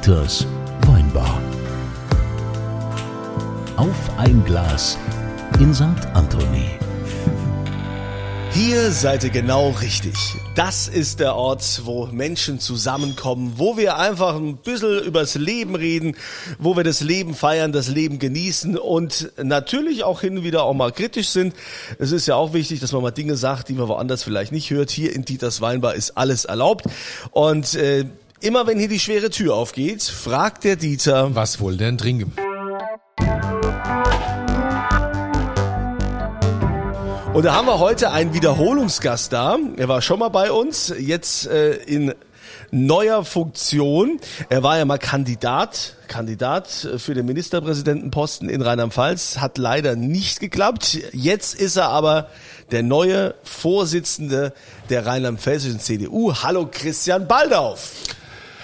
Dieters Weinbar. Auf ein Glas in St. Anthony. Hier seid ihr genau richtig. Das ist der Ort, wo Menschen zusammenkommen, wo wir einfach ein bisschen übers Leben reden, wo wir das Leben feiern, das Leben genießen und natürlich auch hin und wieder auch mal kritisch sind. Es ist ja auch wichtig, dass man mal Dinge sagt, die man woanders vielleicht nicht hört. Hier in Dieters Weinbar ist alles erlaubt. Und äh, immer wenn hier die schwere Tür aufgeht, fragt der Dieter, Was wohl denn trinken? Und da haben wir heute einen Wiederholungsgast da. Er war schon mal bei uns, jetzt äh, in neuer Funktion. Er war ja mal Kandidat, Kandidat für den Ministerpräsidentenposten in Rheinland-Pfalz. Hat leider nicht geklappt. Jetzt ist er aber der neue Vorsitzende der rheinland-pfälzischen CDU. Hallo Christian Baldauf.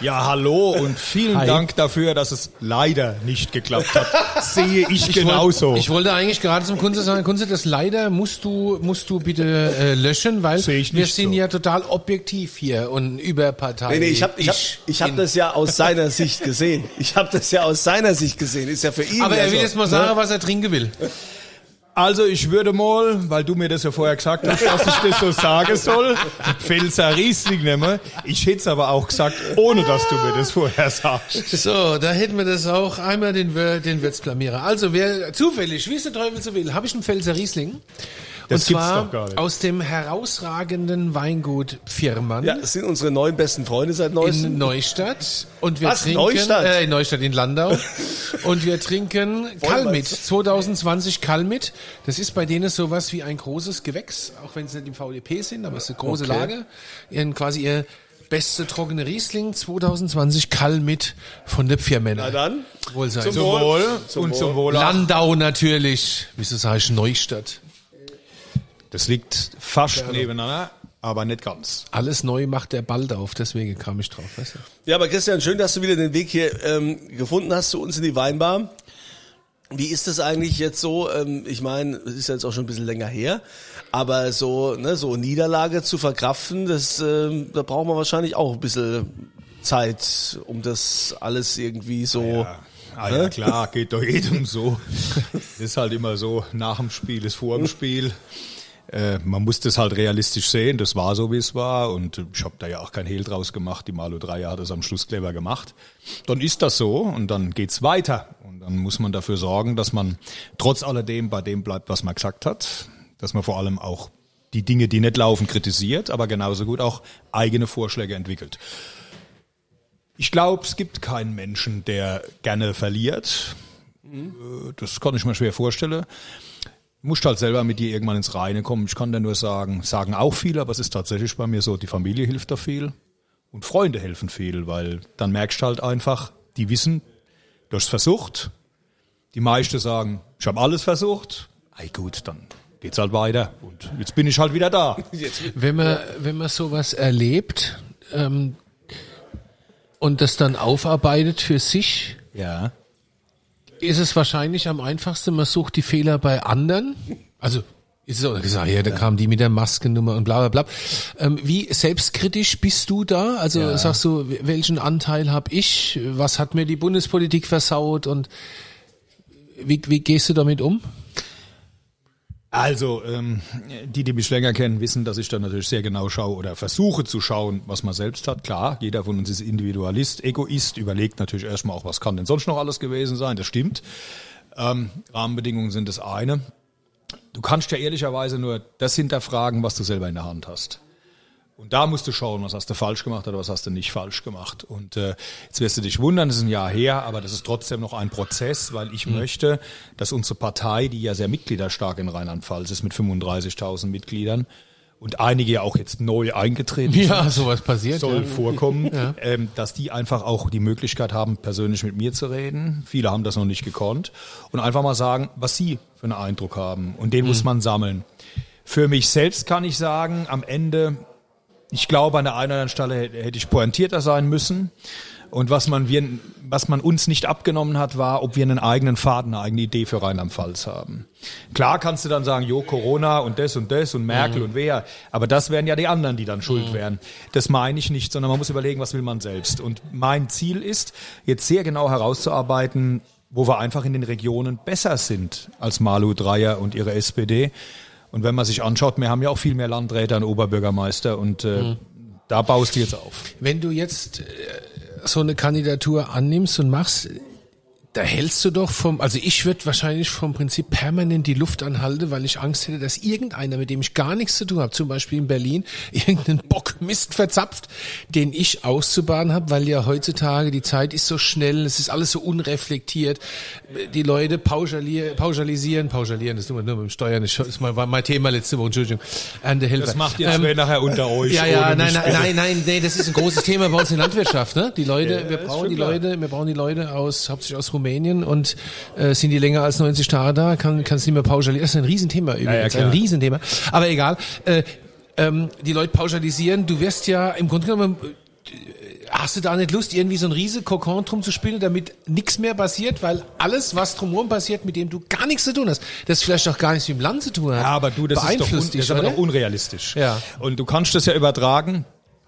Ja, hallo und vielen Hi. Dank dafür, dass es leider nicht geklappt hat. Sehe ich, genauso. Wollte, ich wollte eigentlich gerade zum Kunze sagen, Kunze, das leider musst du, musst du bitte äh, löschen, weil ich wir sind so. ja total objektiv hier und überparteilich. Nee, nee, ich habe ich hab, ich hab das ja aus seiner Sicht gesehen. Ich habe das ja aus seiner Sicht gesehen. Ist ja für ihn. Aber er will so, jetzt mal ne? sagen, was er trinken will. Also ich würde mal, weil du mir das ja vorher gesagt hast, dass ich das so sagen soll, Pfälzer Riesling nehmen. Ich hätte es aber auch gesagt, ohne dass du mir das vorher sagst. So, da hätten wir das auch einmal den, den Wirtsblamierer. Also, wer zufällig, wie es der Teufel so will, habe ich einen Pfälzer Riesling. Das und gibt's zwar doch gar nicht. aus dem herausragenden Weingut Firmann. Ja, das sind unsere neun besten Freunde seit neuestem. in Neustadt und wir Was, trinken Neustadt? Äh, in Neustadt in Landau und wir trinken Kalmit 2020 Kalmit. Das ist bei denen sowas wie ein großes Gewächs, auch wenn sie nicht im VDP sind, aber es ist eine große Okay. Lage. Ihren quasi ihr beste trockene Riesling 2020 Kalmit von der Firmänner. Na dann. Wohl sein. Zum Zum Wohl. Wohl Zum und Wohl. zum Wohl. auch. Landau natürlich. Wieso sage ich Neustadt? Das liegt fast nebeneinander, aber nicht ganz. Alles neu macht der bald auf, deswegen kam ich drauf. Weißt du? Ja, aber Christian, schön, dass du wieder den Weg hier ähm, gefunden hast zu uns in die Weinbar. Wie ist das eigentlich jetzt so? Ähm, ich meine, es ist ja jetzt auch schon ein bisschen länger her, aber so, ne, so Niederlage zu verkraften, das, ähm, da braucht man wahrscheinlich auch ein bisschen Zeit, um das alles irgendwie so. Ja, ah, ja klar, geht doch jedem so. ist halt immer so, nach dem Spiel ist vor dem Spiel. Äh, man muss das halt realistisch sehen, das war so, wie es war und ich habe da ja auch kein Hehl draus gemacht, die Malo Dreier hat es am Schluss clever gemacht. Dann ist das so und dann geht's weiter und dann muss man dafür sorgen, dass man trotz alledem bei dem bleibt, was man gesagt hat, dass man vor allem auch die Dinge, die nicht laufen, kritisiert, aber genauso gut auch eigene Vorschläge entwickelt. Ich glaube, es gibt keinen Menschen, der gerne verliert. Äh, Das kann ich mir schwer vorstellen. Du musst halt selber mit dir irgendwann ins Reine kommen. Ich kann dir nur sagen, sagen auch viele, aber es ist tatsächlich bei mir so, die Familie hilft da viel und Freunde helfen viel, weil dann merkst du halt einfach, die wissen, du hast versucht. Die meisten sagen, ich habe alles versucht. Ei gut, dann geht's halt weiter und jetzt bin ich halt wieder da. Wenn man, wenn man sowas erlebt ähm, und das dann aufarbeitet für sich, Ja. Ist es wahrscheinlich am einfachsten, man sucht die Fehler bei anderen. Also ist es auch gesagt, ja, da kam die mit der Maskennummer und bla bla bla. Ähm, wie selbstkritisch bist du da? Also Ja. sagst du, welchen Anteil habe ich? Was hat mir die Bundespolitik versaut und wie, wie gehst du damit um? Also, ähm, die, die mich länger kennen, wissen, dass ich da natürlich sehr genau schaue oder versuche zu schauen, was man selbst hat. Klar, jeder von uns ist Individualist, Egoist, überlegt natürlich erstmal auch, was kann denn sonst noch alles gewesen sein. Das stimmt. Ähm, Rahmenbedingungen sind das eine. Du kannst ja ehrlicherweise nur das hinterfragen, was du selber in der Hand hast. Und da musst du schauen, was hast du falsch gemacht oder was hast du nicht falsch gemacht. Und äh, jetzt wirst du dich wundern, das ist ein Jahr her, aber das ist trotzdem noch ein Prozess, weil ich möchte, dass unsere Partei, die ja sehr mitgliederstark in Rheinland-Pfalz ist, mit 35.000 Mitgliedern und einige ja auch jetzt neu eingetreten sind, sowas passiert. soll ja. vorkommen, ähm, dass die einfach auch die Möglichkeit haben, persönlich mit mir zu reden. Viele haben das noch nicht gekonnt. Und einfach mal sagen, was sie für einen Eindruck haben. Und den muss man sammeln. Für mich selbst kann ich sagen, am Ende, ich glaube, an der einen oder anderen Stelle hätte ich pointierter sein müssen. Und was man, wir, was man uns nicht abgenommen hat, war, ob wir einen eigenen Faden, eine eigene Idee für Rheinland-Pfalz haben. Klar kannst du dann sagen, jo, Corona und das und das und Merkel und wer. Aber das wären ja die anderen, die dann schuld wären. Das meine ich nicht, sondern man muss überlegen, was will man selbst. Und mein Ziel ist, jetzt sehr genau herauszuarbeiten, wo wir einfach in den Regionen besser sind als Malu Dreyer und ihre SPD. Und wenn man sich anschaut, wir haben ja auch viel mehr Landräte und Oberbürgermeister und äh, da baust du jetzt auf. Wenn du jetzt äh, so eine Kandidatur annimmst und machst, da hältst du doch vom, also ich würde wahrscheinlich vom Prinzip permanent die Luft anhalten, weil ich Angst hätte, dass irgendeiner, mit dem ich gar nichts zu tun habe, zum Beispiel in Berlin, irgendeinen Bock Mist verzapft, den ich auszubaden habe, weil ja heutzutage die Zeit ist so schnell, es ist alles so unreflektiert, die Leute pauschalieren, pauschalisieren, pauschalieren, das ist nur, nur mit dem Steuern, das ist mein, war mein Thema letzte Woche, Entschuldigung, an der Hilfe. Das macht jetzt ähm, nachher unter euch. Ja, ja, nein, nein, nein, nein, nee, das ist ein großes Thema bei uns in der Landwirtschaft, ne? Die Leute, Ja, wir brauchen die klar. Leute, wir brauchen die Leute aus, hauptsächlich aus Rumänien und äh, sind die länger als 90 Tage da, kann es nicht mehr pauschalisieren. Das ist ein Riesenthema übrigens, klar. ein Riesenthema. Aber egal. Äh, ähm, die Leute pauschalisieren. Du wirst ja im Grunde genommen äh, Hast du da nicht Lust, irgendwie so ein riese Kokon drum zu spielen, damit nichts mehr passiert? Weil alles, was drumherum passiert, mit dem du gar nichts zu tun hast, das vielleicht auch gar nichts mit dem Land zu tun hat, Ja, aber du, das ist doch, un, beeinflusst das dich, ist aber doch unrealistisch. Ja. Und du kannst das ja übertragen.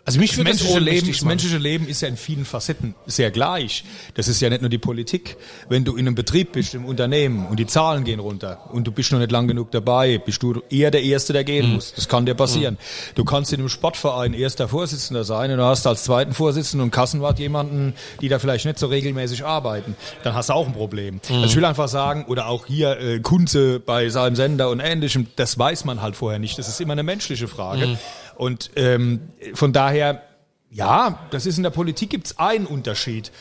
Also mich Das menschliche, Leben, das menschliche Leben ist ja in vielen Facetten sehr gleich. Das ist ja nicht nur die Politik. Wenn du in einem Betrieb bist, im Unternehmen und die Zahlen gehen runter und du bist noch nicht lang genug dabei, bist du eher der Erste, der Mhm. gehen muss. Das kann dir passieren. Du kannst in einem Sportverein erster Vorsitzender sein und du hast als zweiten Vorsitzenden und Kassenwart jemanden, die da vielleicht nicht so regelmäßig arbeiten. Dann hast du auch ein Problem. Mhm. Also ich will einfach sagen, oder auch hier äh, Kunze bei seinem Sender und ähnlichem, das weiß man halt vorher nicht. Das ist immer eine menschliche Frage. Und ähm, von daher, ja, das ist in der Politik gibt's einen Unterschied.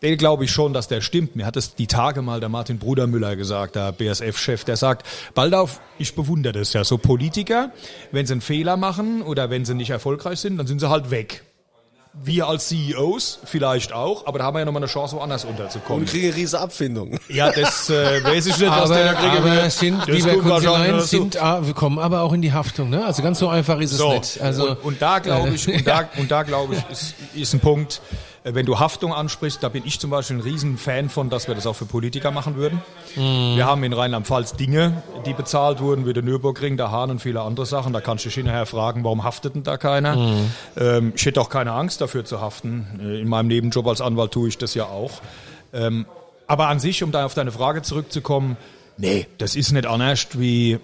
Den glaube ich schon, dass der stimmt. Mir hat es die Tage mal der Martin Brudermüller gesagt, der BSF-Chef, der sagt, Baldauf, ich bewundere das ja. So Politiker, wenn sie einen Fehler machen oder wenn sie nicht erfolgreich sind, dann sind sie halt weg. Wir als CEOs vielleicht auch, aber da haben wir ja nochmal eine Chance, woanders unterzukommen. Und kriege riese Abfindung. Ja, das äh, weiß ich nicht, was der da Aber, kriegen aber sind, Das lieber dazu. sind, ah, wir kommen aber auch in die Haftung, ne? Also ganz so einfach ist es So, nicht. Also, und, und da glaube ich, und da, und da glaube ich, ist, ist ein Punkt, äh, wenn du Haftung ansprichst, da bin ich zum Beispiel ein riesen Fan von, dass wir das auch für Politiker machen würden. Mhm. Wir haben in Rheinland-Pfalz Dinge, die bezahlt wurden, wie der Nürburgring, der Hahn und viele andere Sachen. Da kannst du dich hinterher fragen, warum haftet denn da keiner? Mhm. Ähm, ich hätte auch keine Angst dafür zu haften. Äh, In meinem Nebenjob als Anwalt tue ich das ja auch. Ähm, aber an sich, um da auf deine Frage zurückzukommen, nee, das ist nicht anders wie,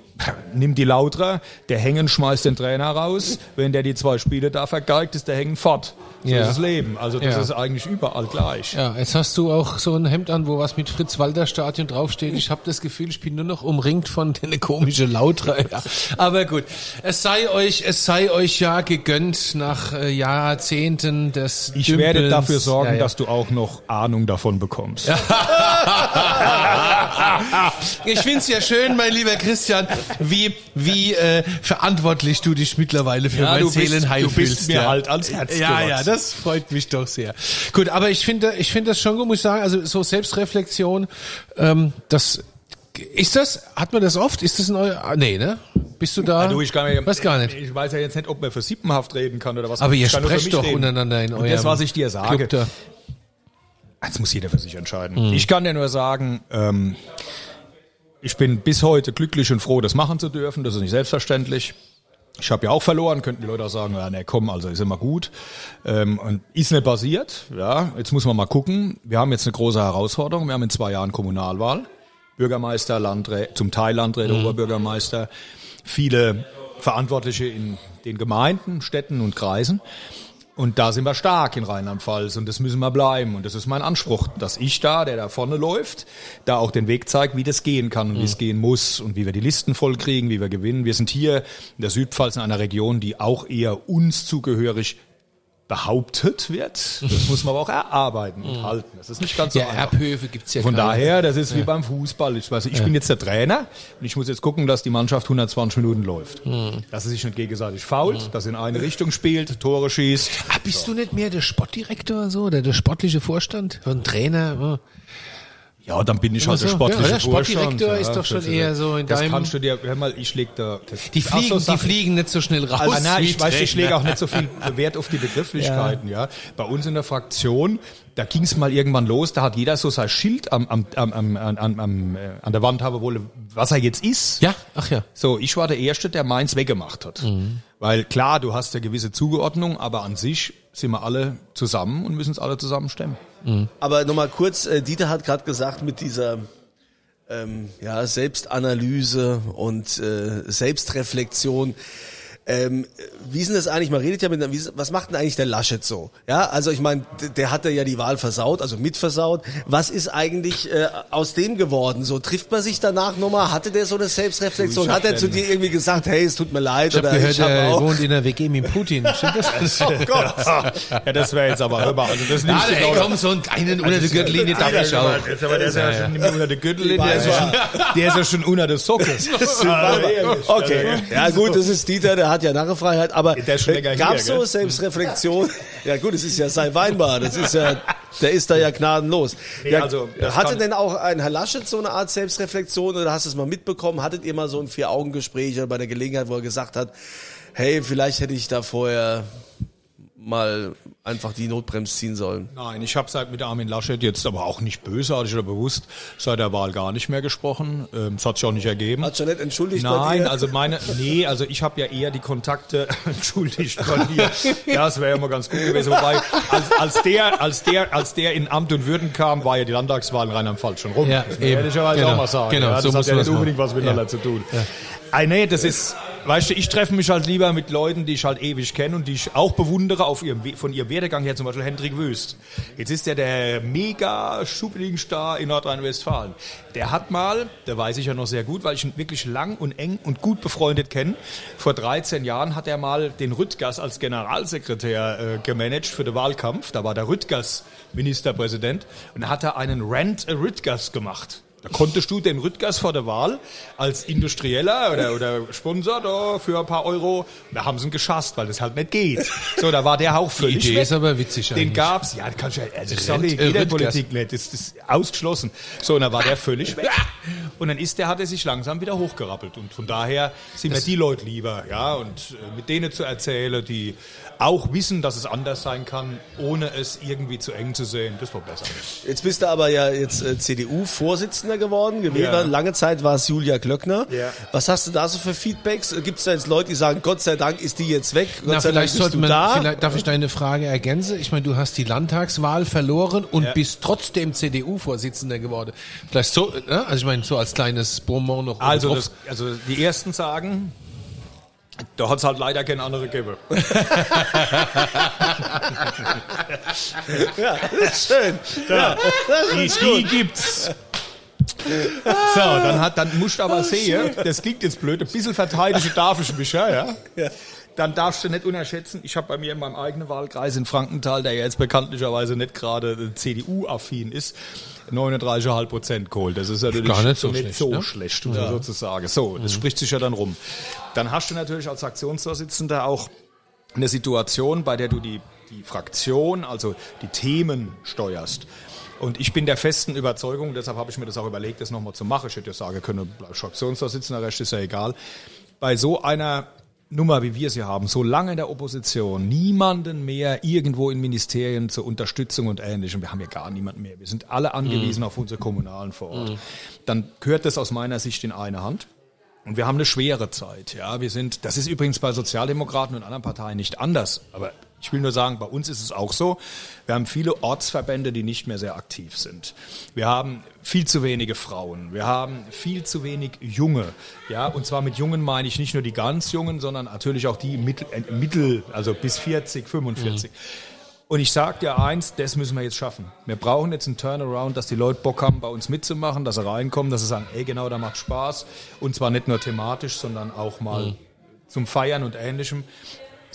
nimm die Lautra, der Hängen schmeißt den Trainer raus, wenn der die zwei Spiele da vergeigt, ist der Hängen fort. So Ja. ist das Leben. Also das Ja. ist eigentlich überall gleich. ja, jetzt hast du auch so ein Hemd an, wo was mit Fritz-Walter-Stadion draufsteht. Ich habe das Gefühl, ich bin nur noch umringt von den komischen Lautra. Ja. Aber gut, es sei euch, es sei euch ja gegönnt nach äh, Jahrzehnten des Ich werde Dümpelns. dafür sorgen, dass du auch noch Ahnung davon bekommst. Ich find's ja schön, mein lieber Christian, wie, wie äh, verantwortlich du dich mittlerweile für Ja, mein Seelenheil du bist fühlst. mir ja. halt ans Herz Ja, gewachsen. ja, das freut mich doch sehr. Gut, aber ich finde, ich finde das schon gut, muss ich sagen, also so Selbstreflexion, ähm, das ist das, hat man das oft? Ist das ein euer, ah, nee, ne? Bist du da? Du, ich kann mir, weiß gar nicht. Ich weiß ja jetzt nicht, ob man für sippenhaft reden kann oder was. Aber ihr sprecht doch reden. untereinander in Und eurem das, was ich dir sage, Club da. Jetzt muss jeder für sich entscheiden. Hm. Ich kann dir nur sagen, ähm, ich bin bis heute glücklich und froh, das machen zu dürfen. Das ist nicht selbstverständlich. Ich habe ja auch verloren, könnten die Leute auch sagen, ja, ne, komm, also ist immer gut. Ähm, und ist nicht basiert. Ja, jetzt muss man mal gucken. Wir haben jetzt eine große Herausforderung. Wir haben in zwei Jahren Kommunalwahl. Bürgermeister, Landräte, zum Teil Landräte, Oberbürgermeister, viele Verantwortliche in den Gemeinden, Städten und Kreisen. Und da sind wir stark in Rheinland-Pfalz und das müssen wir bleiben. Und das ist mein Anspruch, dass ich da, der da vorne läuft, da auch den Weg zeigt, wie das gehen kann und wie es gehen muss und wie wir die Listen voll kriegen, wie wir gewinnen. Wir sind hier in der Südpfalz in einer Region, die auch eher uns zugehörig behauptet wird. Das muss man aber auch erarbeiten und halten. Das ist nicht ganz so Ja, einfach. Erbhöfe gibt's ja Von keine. daher, das ist wie beim Fußball. Ich weiß, ich bin jetzt der Trainer und ich muss jetzt gucken, dass die Mannschaft 120 Minuten läuft. Hm. Dass sie sich nicht gegenseitig fault, dass sie in eine Richtung spielt, Tore schießt. Ah, bist du nicht mehr der Sportdirektor so oder der sportliche Vorstand? Ein Trainer? oh. Ja, dann bin ich halt der so? sportliche Ja, der Vorstand. Sportdirektor ist doch schon das eher so in das deinem- kannst du dir, hör mal, ich leg da... Das, Die Ach so, fliegen, die fliegen nicht so schnell raus. Also, nein, wie ich weiß, ich lege auch nicht so viel Wert auf die Begrifflichkeiten, ja. Bei uns in der Fraktion, da ging es mal irgendwann los, da hat jeder so sein Schild am, am, am, am, am, am, äh, an der Wand haben wollen, was er jetzt ist. Ja, ach ja. So, ich war der Erste, der meins weggemacht hat. Weil klar, du hast ja gewisse Zugeordnung, aber an sich sind wir alle zusammen und müssen es alle zusammen stemmen. Aber nochmal kurz, äh, Dieter hat gerade gesagt, mit dieser ähm, ja, Selbstanalyse und äh, Selbstreflexion. Ähm, wie ist denn das eigentlich? Man redet ja mit, was macht denn eigentlich der Laschet so? Ja, also ich meine, der hatte ja die Wahl versaut, also mitversaut. Was ist eigentlich äh, aus dem geworden? So trifft man sich danach nochmal? Hatte der so eine Selbstreflexion? Hat er hab zu dir irgendwie gesagt, hey, es tut mir leid Ich habe oder gehört, ich habe er wohnt in der WG mit Putin. Stimmt das? Oh Gott. Ja, das wäre jetzt aber hörbar. Also das nimmst du ey, doch- komm, so einen kleinen unter der Gürtellinie darf ich auch. Jetzt aber der ist ja, schon unter der Gürtellinie, der ist ja schon, der ist ja schon unter der Socke. Okay, ja gut, das ist Dieter, der hat ja Narrefreiheit, aber gab es so? Selbstreflexion? Ja gut, es ist ja sein Weinbar, das ist ja, der ist da ja gnadenlos. Nee, ja, also, hatte denn auch ein Herr Laschet so eine Art Selbstreflexion oder hast du es mal mitbekommen? Hattet ihr mal so ein Vier-Augen-Gespräch oder bei der Gelegenheit, wo er gesagt hat, hey, vielleicht hätte ich da vorher mal einfach die Notbremse ziehen sollen? Nein, ich habe seit mit Armin Laschet jetzt aber auch nicht bösartig oder bewusst seit der Wahl gar nicht mehr gesprochen. Ähm, Es hat sich auch nicht ergeben. Hat schon nicht entschuldigt bei Nein, dir? also meine, nee, also ich habe ja eher die Kontakte, entschuldigt von dir. Ja, es wäre ja mal ganz gut gewesen. Wobei, als, als der, als der, als der in Amt und Würden kam, war ja die Landtagswahl in Rheinland-Pfalz schon rum. Ja, das eben. ehrlicherweise Genau, auch mal sagen. genau, ja, das so hat ja nicht unbedingt machen. was miteinander Ja. zu tun. Ah, nee, das ist, weißt du, ich treffe mich halt lieber mit Leuten, die ich halt ewig kenne und die ich auch bewundere auf ihrem, von ihrem Werdegang her, zum Beispiel Hendrik Wüst. Jetzt ist er der mega Schublingenstar in Nordrhein-Westfalen. Der hat mal, der weiß ich ja noch sehr gut, weil ich ihn wirklich lang und eng und gut befreundet kenne. Vor 13 Jahren hat er mal den Rüttgers als Generalsekretär äh, gemanagt für den Wahlkampf. Da war der Rüttgers Ministerpräsident und da hat er einen Rent a Rüttgers gemacht. Da konntest du den Rüttgers vor der Wahl als Industrieller oder, oder Sponsor da für ein paar Euro, da haben sie ihn geschasst, weil das halt nicht geht. So, da war der auch völlig Idee weg. ist aber witzig Den eigentlich. gab's, ja, kannst du ja, also Rent- sorry, äh, jeder Rüttgers. Politik nicht, das, das ist ausgeschlossen. So, und da war der völlig weg. Und dann ist der, hat er sich langsam wieder hochgerappelt. Und von daher sind mir die Leute lieber, ja, und äh, mit denen zu erzählen, die auch wissen, dass es anders sein kann, ohne es irgendwie zu eng zu sehen, das war besser. Jetzt bist du aber ja jetzt äh, CDU-Vorsitzender geworden. Gewählt. Ja. Lange Zeit war es Julia Glöckner. Ja. Was hast du da so für Feedbacks? Gibt es da jetzt Leute, die sagen, Gott sei Dank ist die jetzt weg? Gott Na, sei Dank vielleicht bist sollte du man, da. vielleicht darf ich deine Frage ergänzen. Ich meine, du hast die Landtagswahl verloren und bist trotzdem CDU-Vorsitzender geworden. Vielleicht so, äh, also ich meine, so als kleines Bonbon noch. Also, das, also die ersten sagen, da hat's halt leider keine andere gegeben. ja, das ist schön. Ja, das Die, ist die gut. gibt's. So, dann hat, dann musst du aber sehen, das klingt jetzt blöd, ein bisschen verteidigen darf ich mich, ja, ja. Ja. Dann darfst du nicht unerschätzen, ich habe bei mir in meinem eigenen Wahlkreis in Frankenthal, der ja jetzt bekanntlicherweise nicht gerade CDU-affin ist, 39,5 Prozent geholt. Das ist natürlich Gar nicht so nicht schlecht, so ne? schlecht, um so zu sagen. So, das spricht sich ja dann rum. Dann hast du natürlich als Fraktionsvorsitzender auch eine Situation, bei der du die, die Fraktion, also die Themen steuerst. Und ich bin der festen Überzeugung, deshalb habe ich mir das auch überlegt, das nochmal zu machen. Ich hätte ja sagen können, Fraktionsvorsitzender, Recht ist ja egal. Bei so einer Nummer, wie wir sie haben, so lange in der Opposition, niemanden mehr irgendwo in Ministerien zur Unterstützung und Ähnlichem. Wir haben ja gar niemanden mehr. Wir sind alle angewiesen auf unsere Kommunalen vor Ort. Dann gehört das aus meiner Sicht in eine Hand. Und wir haben eine schwere Zeit. Ja, wir sind, das ist übrigens bei Sozialdemokraten und anderen Parteien nicht anders. Aber ich will nur sagen, bei uns ist es auch so. Wir haben viele Ortsverbände, die nicht mehr sehr aktiv sind. Wir haben viel zu wenige Frauen. Wir haben viel zu wenig Junge. Ja, und zwar mit Jungen meine ich nicht nur die ganz Jungen, sondern natürlich auch die mittel, äh, mittel also bis 40, 45. Und ich sag dir eins, das müssen wir jetzt schaffen. Wir brauchen jetzt einen Turnaround, dass die Leute Bock haben, bei uns mitzumachen, dass sie reinkommen, dass sie sagen, ey, genau, da macht Spaß. Und zwar nicht nur thematisch, sondern auch mal zum Feiern und Ähnlichem.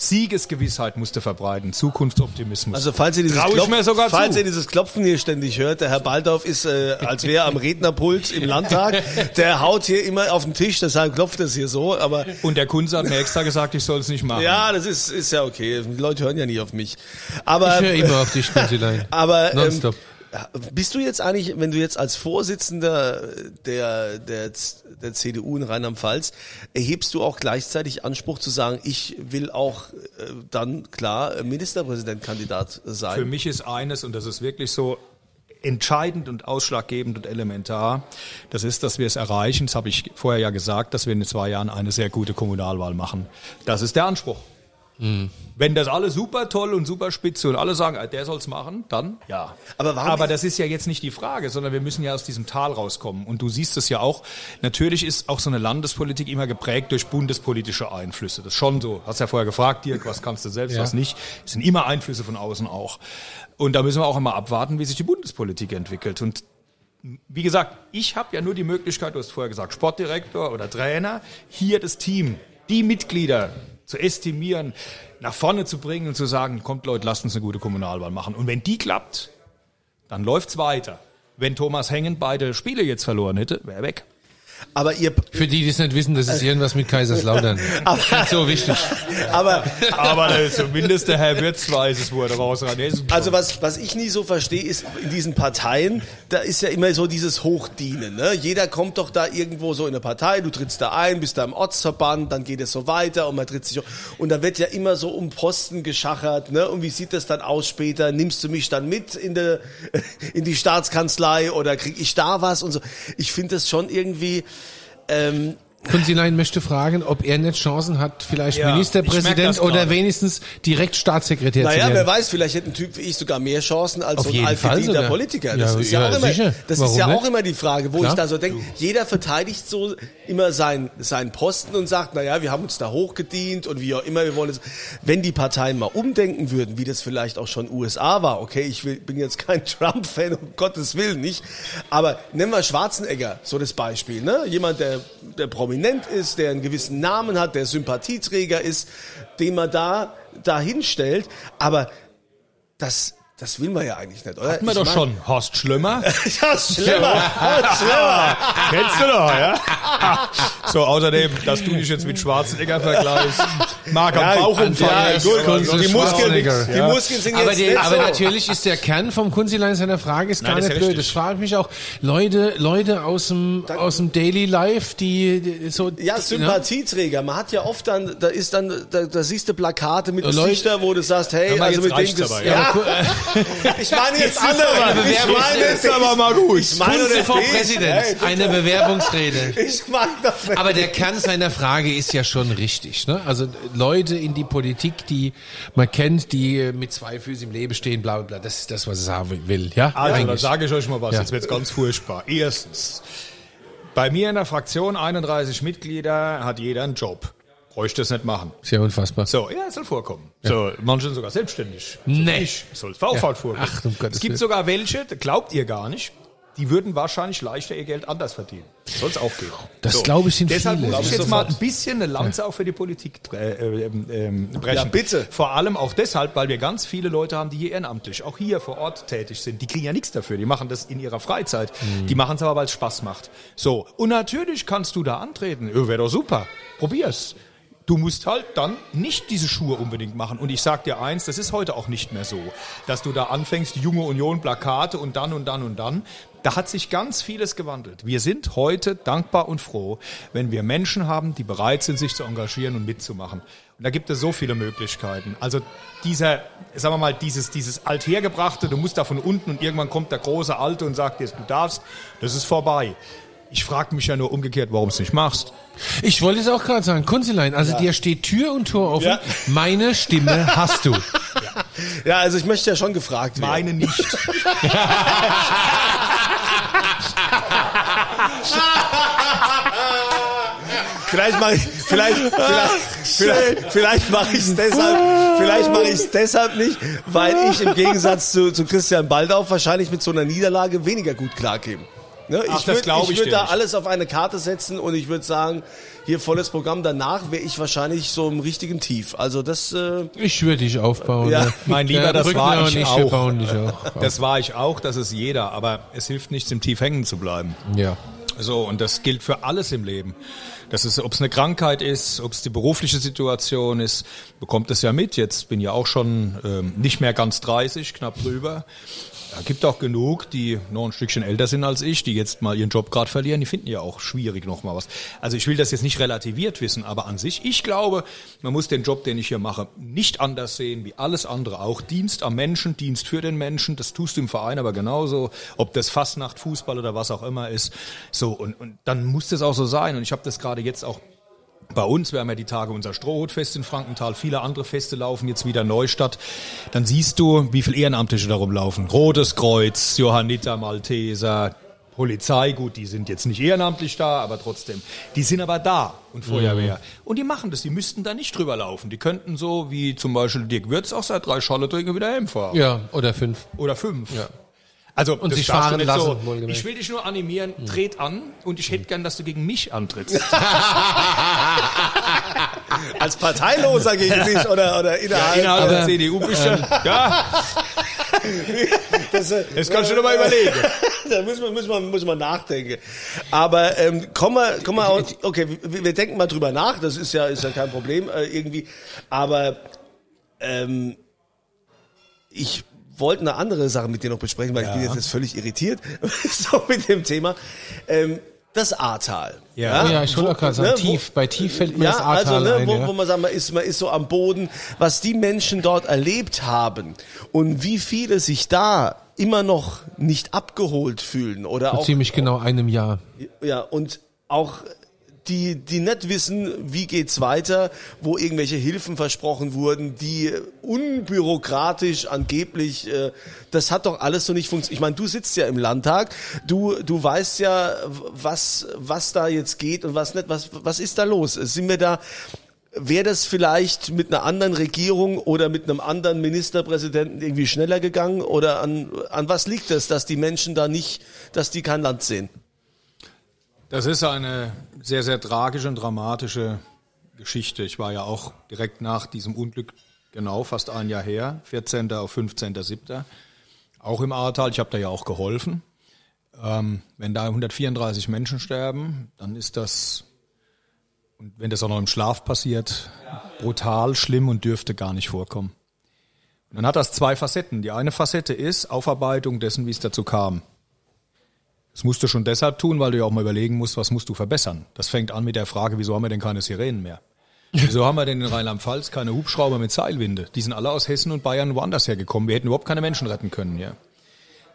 Siegesgewissheit musste verbreiten, Zukunftsoptimismus. Also falls ihr, dieses sogar falls zu. ihr dieses Klopfen hier ständig hört, der Herr Baldorf ist, äh, als wäre er am Rednerpult im Landtag, der haut hier immer auf den Tisch, deshalb klopft es hier so, aber und der Kunze hat mir extra gesagt, ich soll es nicht machen. ja, das ist, ist ja okay. Die Leute hören ja nie auf mich. Aber, ich höre immer auf dich, Kunzilein. aber ähm, Nonstop. Bist du jetzt eigentlich, wenn du jetzt als Vorsitzender der, der, der CDU in Rheinland-Pfalz, erhebst du auch gleichzeitig Anspruch zu sagen, ich will auch äh, dann klar Ministerpräsidentkandidat sein? Für mich ist eines, und das ist wirklich so, entscheidend und ausschlaggebend und elementar. Das ist, dass wir es erreichen, das habe ich vorher ja gesagt, dass wir in zwei Jahren eine sehr gute Kommunalwahl machen. Das ist der Anspruch. Mhm. Wenn das alle super toll und super spitze und alle sagen, ah, der soll's machen, dann ja. Aber, warum Aber das ist ja jetzt nicht die Frage, sondern wir müssen ja aus diesem Tal rauskommen. Und du siehst es ja auch. Natürlich ist auch so eine Landespolitik immer geprägt durch bundespolitische Einflüsse. Das ist schon so. Hast ja vorher gefragt, Dirk, was kannst du selbst, ja. was nicht. Es sind immer Einflüsse von außen auch. Und da müssen wir auch immer abwarten, wie sich die Bundespolitik entwickelt. Und wie gesagt, ich habe ja nur die Möglichkeit, du hast vorher gesagt, Sportdirektor oder Trainer, hier das Team, die Mitglieder zu estimieren, nach vorne zu bringen und zu sagen, kommt Leute, lasst uns eine gute Kommunalwahl machen. Und wenn die klappt, dann läuft's weiter. Wenn Thomas Hengen beide Spiele jetzt verloren hätte, wäre er weg. Aber ihr für die, die es nicht wissen, das ist irgendwas mit Kaiserslautern. aber, so wichtig. Aber, aber zumindest der Herr Wirtz weiß es, wo er raus. Also was, was ich nie so verstehe, ist in diesen Parteien, da ist ja immer so dieses Hochdienen. Ne? Jeder kommt doch da irgendwo so in eine Partei, du trittst da ein, bist da im Ortsverband, dann geht es so weiter und man tritt sich und dann wird ja immer so um Posten geschachert. Ne? Und wie sieht das dann aus später? Nimmst du mich dann mit in, de, in die Staatskanzlei oder krieg ich da was und so? Ich finde das schon irgendwie ähm, Kunzilein möchte fragen, ob er nicht Chancen hat, vielleicht ja, Ministerpräsident oder wenigstens direkt Staatssekretär naja, zu werden. Naja, wer weiß, vielleicht hätte ein Typ wie ich sogar mehr Chancen als Auf so ein altgedienter Politiker. Das ja, ist ja, ja, auch immer, das ist ja auch immer die Frage, wo Klar. ich da so denke, jeder verteidigt so immer seinen, seinen Posten und sagt, naja, wir haben uns da hochgedient und wie auch immer, wir wollen es. Wenn die Parteien mal umdenken würden, wie das vielleicht auch schon USA war, okay, ich will, bin jetzt kein Trump-Fan, um Gottes Willen nicht, aber nennen wir Schwarzenegger, so das Beispiel, ne? Jemand, der, der prominent ist, der einen gewissen Namen hat, der Sympathieträger ist, den man da dahin stellt. Aber das das will man ja eigentlich nicht, oder? Hatten wir ich doch mein, schon. Horst Schlimmer. Horst Schlimmer. Horst Schlimmer. Kennst du doch, ja? so, außerdem, dass du dich jetzt mit Schwarzenegger vergleichst. Mark am ja, Bauchumfang. Ja, gut, die, Muskeln, die Muskeln sind aber jetzt die, Aber so. natürlich ist der Kern vom Kunzilein seiner Frage ist Nein, gar nicht blöd. Richtig. Das frage mich auch. Leute, Leute aus dem, dann, aus dem Daily Life, die, die so... Ja, Sympathieträger. Man hat ja oft dann, da ist dann, da, da siehst du Plakate mit Gesichter, wo du sagst, hey, also mit dem... Das, ja, ich meine jetzt andere. Ich meine jetzt aber mal gut. Ich meine vom Präsident. Eine Bewerbungsrede. Ich meine das Aber der Kern seiner Frage ist ja schon richtig. Ne? Also Leute in die Politik, die man kennt, die mit zwei Füßen im Leben stehen, bla bla. Das ist das, was ich sagen will. Ja, also, da sage ich euch mal was. Ja. Jetzt wird's ganz furchtbar. Erstens. Bei mir in der Fraktion 31 Mitglieder hat jeder einen Job bräuchte es nicht machen. Sehr unfassbar. So, ja, es soll vorkommen. Ja. So, manche sogar selbstständig. So nee. Soll es auch ja. vorkommen. Ach, um Gottes es gibt Willen. sogar welche, glaubt ihr gar nicht, die würden wahrscheinlich leichter ihr Geld anders verdienen. Soll es auch gehen. Das so. glaube ich sind Deshalb viele. muss ich jetzt mal ein bisschen eine Lanze ja. auch für die Politik äh, äh, äh, brechen. Ja, bitte. Vor allem auch deshalb, weil wir ganz viele Leute haben, die hier ehrenamtlich, auch hier vor Ort tätig sind. Die kriegen ja nichts dafür. Die machen das in ihrer Freizeit. Mhm. Die machen es aber, weil es Spaß macht. So. Und natürlich kannst du da antreten. Wäre doch super. Probier's. Du musst halt dann nicht diese Schuhe unbedingt machen. Und ich sag dir eins, das ist heute auch nicht mehr so, dass du da anfängst, junge Union Plakate und dann und dann und dann. Da hat sich ganz vieles gewandelt. Wir sind heute dankbar und froh, wenn wir Menschen haben, die bereit sind, sich zu engagieren und mitzumachen. Und da gibt es so viele Möglichkeiten. Also dieser, sagen wir mal, dieses, dieses althergebrachte, du musst da von unten und irgendwann kommt der große Alte und sagt dir, du darfst, das ist vorbei. Ich frage mich ja nur umgekehrt, warum es nicht machst. Ich wollte es auch gerade sagen, Kunzilein, also ja. dir steht Tür und Tor offen. Ja. Meine Stimme hast du. Ja. ja. also ich möchte ja schon gefragt werden. Meine nicht. vielleicht mache ich, vielleicht, vielleicht, vielleicht, vielleicht mache ich es deshalb, vielleicht mache ich es deshalb nicht, weil ich im Gegensatz zu, zu Christian Baldauf wahrscheinlich mit so einer Niederlage weniger gut klarkäme. Ne? Ach, ich würde ich würd da nicht. alles auf eine Karte setzen und ich würde sagen, hier volles Programm. Danach wäre ich wahrscheinlich so im richtigen Tief. Also das. Äh, ich würde dich aufbauen. Ja. Mein Lieber, das war ich auch. auch. Das war ich auch. Das ist jeder. Aber es hilft nichts, im Tief hängen zu bleiben. Ja. So und das gilt für alles im Leben. Das ist, ob es eine Krankheit ist, ob es die berufliche Situation ist, bekommt es ja mit. Jetzt bin ja auch schon ähm, nicht mehr ganz 30, knapp drüber Da gibt auch genug, die noch ein Stückchen älter sind als ich, die jetzt mal ihren Job gerade verlieren. Die finden ja auch schwierig noch mal was. Also ich will das jetzt nicht relativiert wissen, aber an sich, ich glaube, man muss den Job, den ich hier mache, nicht anders sehen wie alles andere. Auch Dienst am Menschen, Dienst für den Menschen. Das tust du im Verein aber genauso, ob das Fastnacht, Fußball oder was auch immer ist. So und, und dann muss das auch so sein. Und ich habe das gerade jetzt auch bei uns, wir haben ja die Tage unser Strohhutfest in Frankenthal, viele andere Feste laufen jetzt wieder Neustadt. Dann siehst du, wie viel Ehrenamtliche darum laufen. Rotes Kreuz, Johanniter, Malteser, Polizei, gut, die sind jetzt nicht ehrenamtlich da, aber trotzdem. Die sind aber da und Feuerwehr. Mhm. Und die machen das, die müssten da nicht drüber laufen. Die könnten so, wie zum Beispiel Dirk Würz auch seit drei Schalletringen wieder heimfahren. Ja, oder fünf. Oder fünf. Ja. Also Und sich fahren nicht lassen, So. Ich will dich nur animieren, tret an und ich hätte gern, dass du gegen mich antrittst. Als Parteiloser gegen dich oder, oder innerhalb. Innerhalb der CDU bist du, ja, Das, äh, das kannst du dir mal überlegen. da muss man, muss man, muss man nachdenken. Aber ähm, komm mal, komm mal, aus- okay, wir, wir denken mal drüber nach. Das ist ja, ist ja kein Problem äh, irgendwie. Aber ähm, ich wollte eine andere Sache mit dir noch besprechen, weil ich bin jetzt, jetzt völlig irritiert so mit dem Thema. Ähm, das Ahrtal. Ja. Oh ja, ich wollte auch gerade sagen, ne, tief, bei tief fällt mir ja, das Ahrtal also, ne, ein. wo, ja. wo man sagt, man ist, man ist so am Boden, was die Menschen dort erlebt haben und wie viele sich da immer noch nicht abgeholt fühlen oder Vor auch ziemlich genau einem Jahr. ja und auch die die nicht wissen, wie geht's weiter, wo irgendwelche Hilfen versprochen wurden, die unbürokratisch angeblich äh, das hat doch alles so nicht funktioniert. Ich meine, du sitzt ja im Landtag, du du weißt ja, was was da jetzt geht und was nicht, was was ist da los? Sind wir da Wäre das vielleicht mit einer anderen Regierung oder mit einem anderen Ministerpräsidenten irgendwie schneller gegangen? Oder an, an was liegt es, dass die Menschen da nicht, dass die kein Land sehen? Das ist eine sehr, sehr tragische und dramatische Geschichte. Ich war ja auch direkt nach diesem Unglück, genau fast ein Jahr her, 14. auf 15.07. Auch im Ahrtal. Ich habe da ja auch geholfen. Ähm, wenn da 134 Menschen sterben, dann ist das, und wenn das auch noch im Schlaf passiert, brutal, schlimm und dürfte gar nicht vorkommen. Und dann hat das zwei Facetten. Die eine Facette ist Aufarbeitung dessen, wie es dazu kam. Das musst du schon deshalb tun, weil du ja auch mal überlegen musst, was musst du verbessern. Das fängt an mit der Frage, wieso haben wir denn keine Sirenen mehr? Wieso haben wir denn in Rheinland-Pfalz keine Hubschrauber mit Seilwinde? Die sind alle aus Hessen und Bayern woanders hergekommen. Wir hätten überhaupt keine Menschen retten können hier.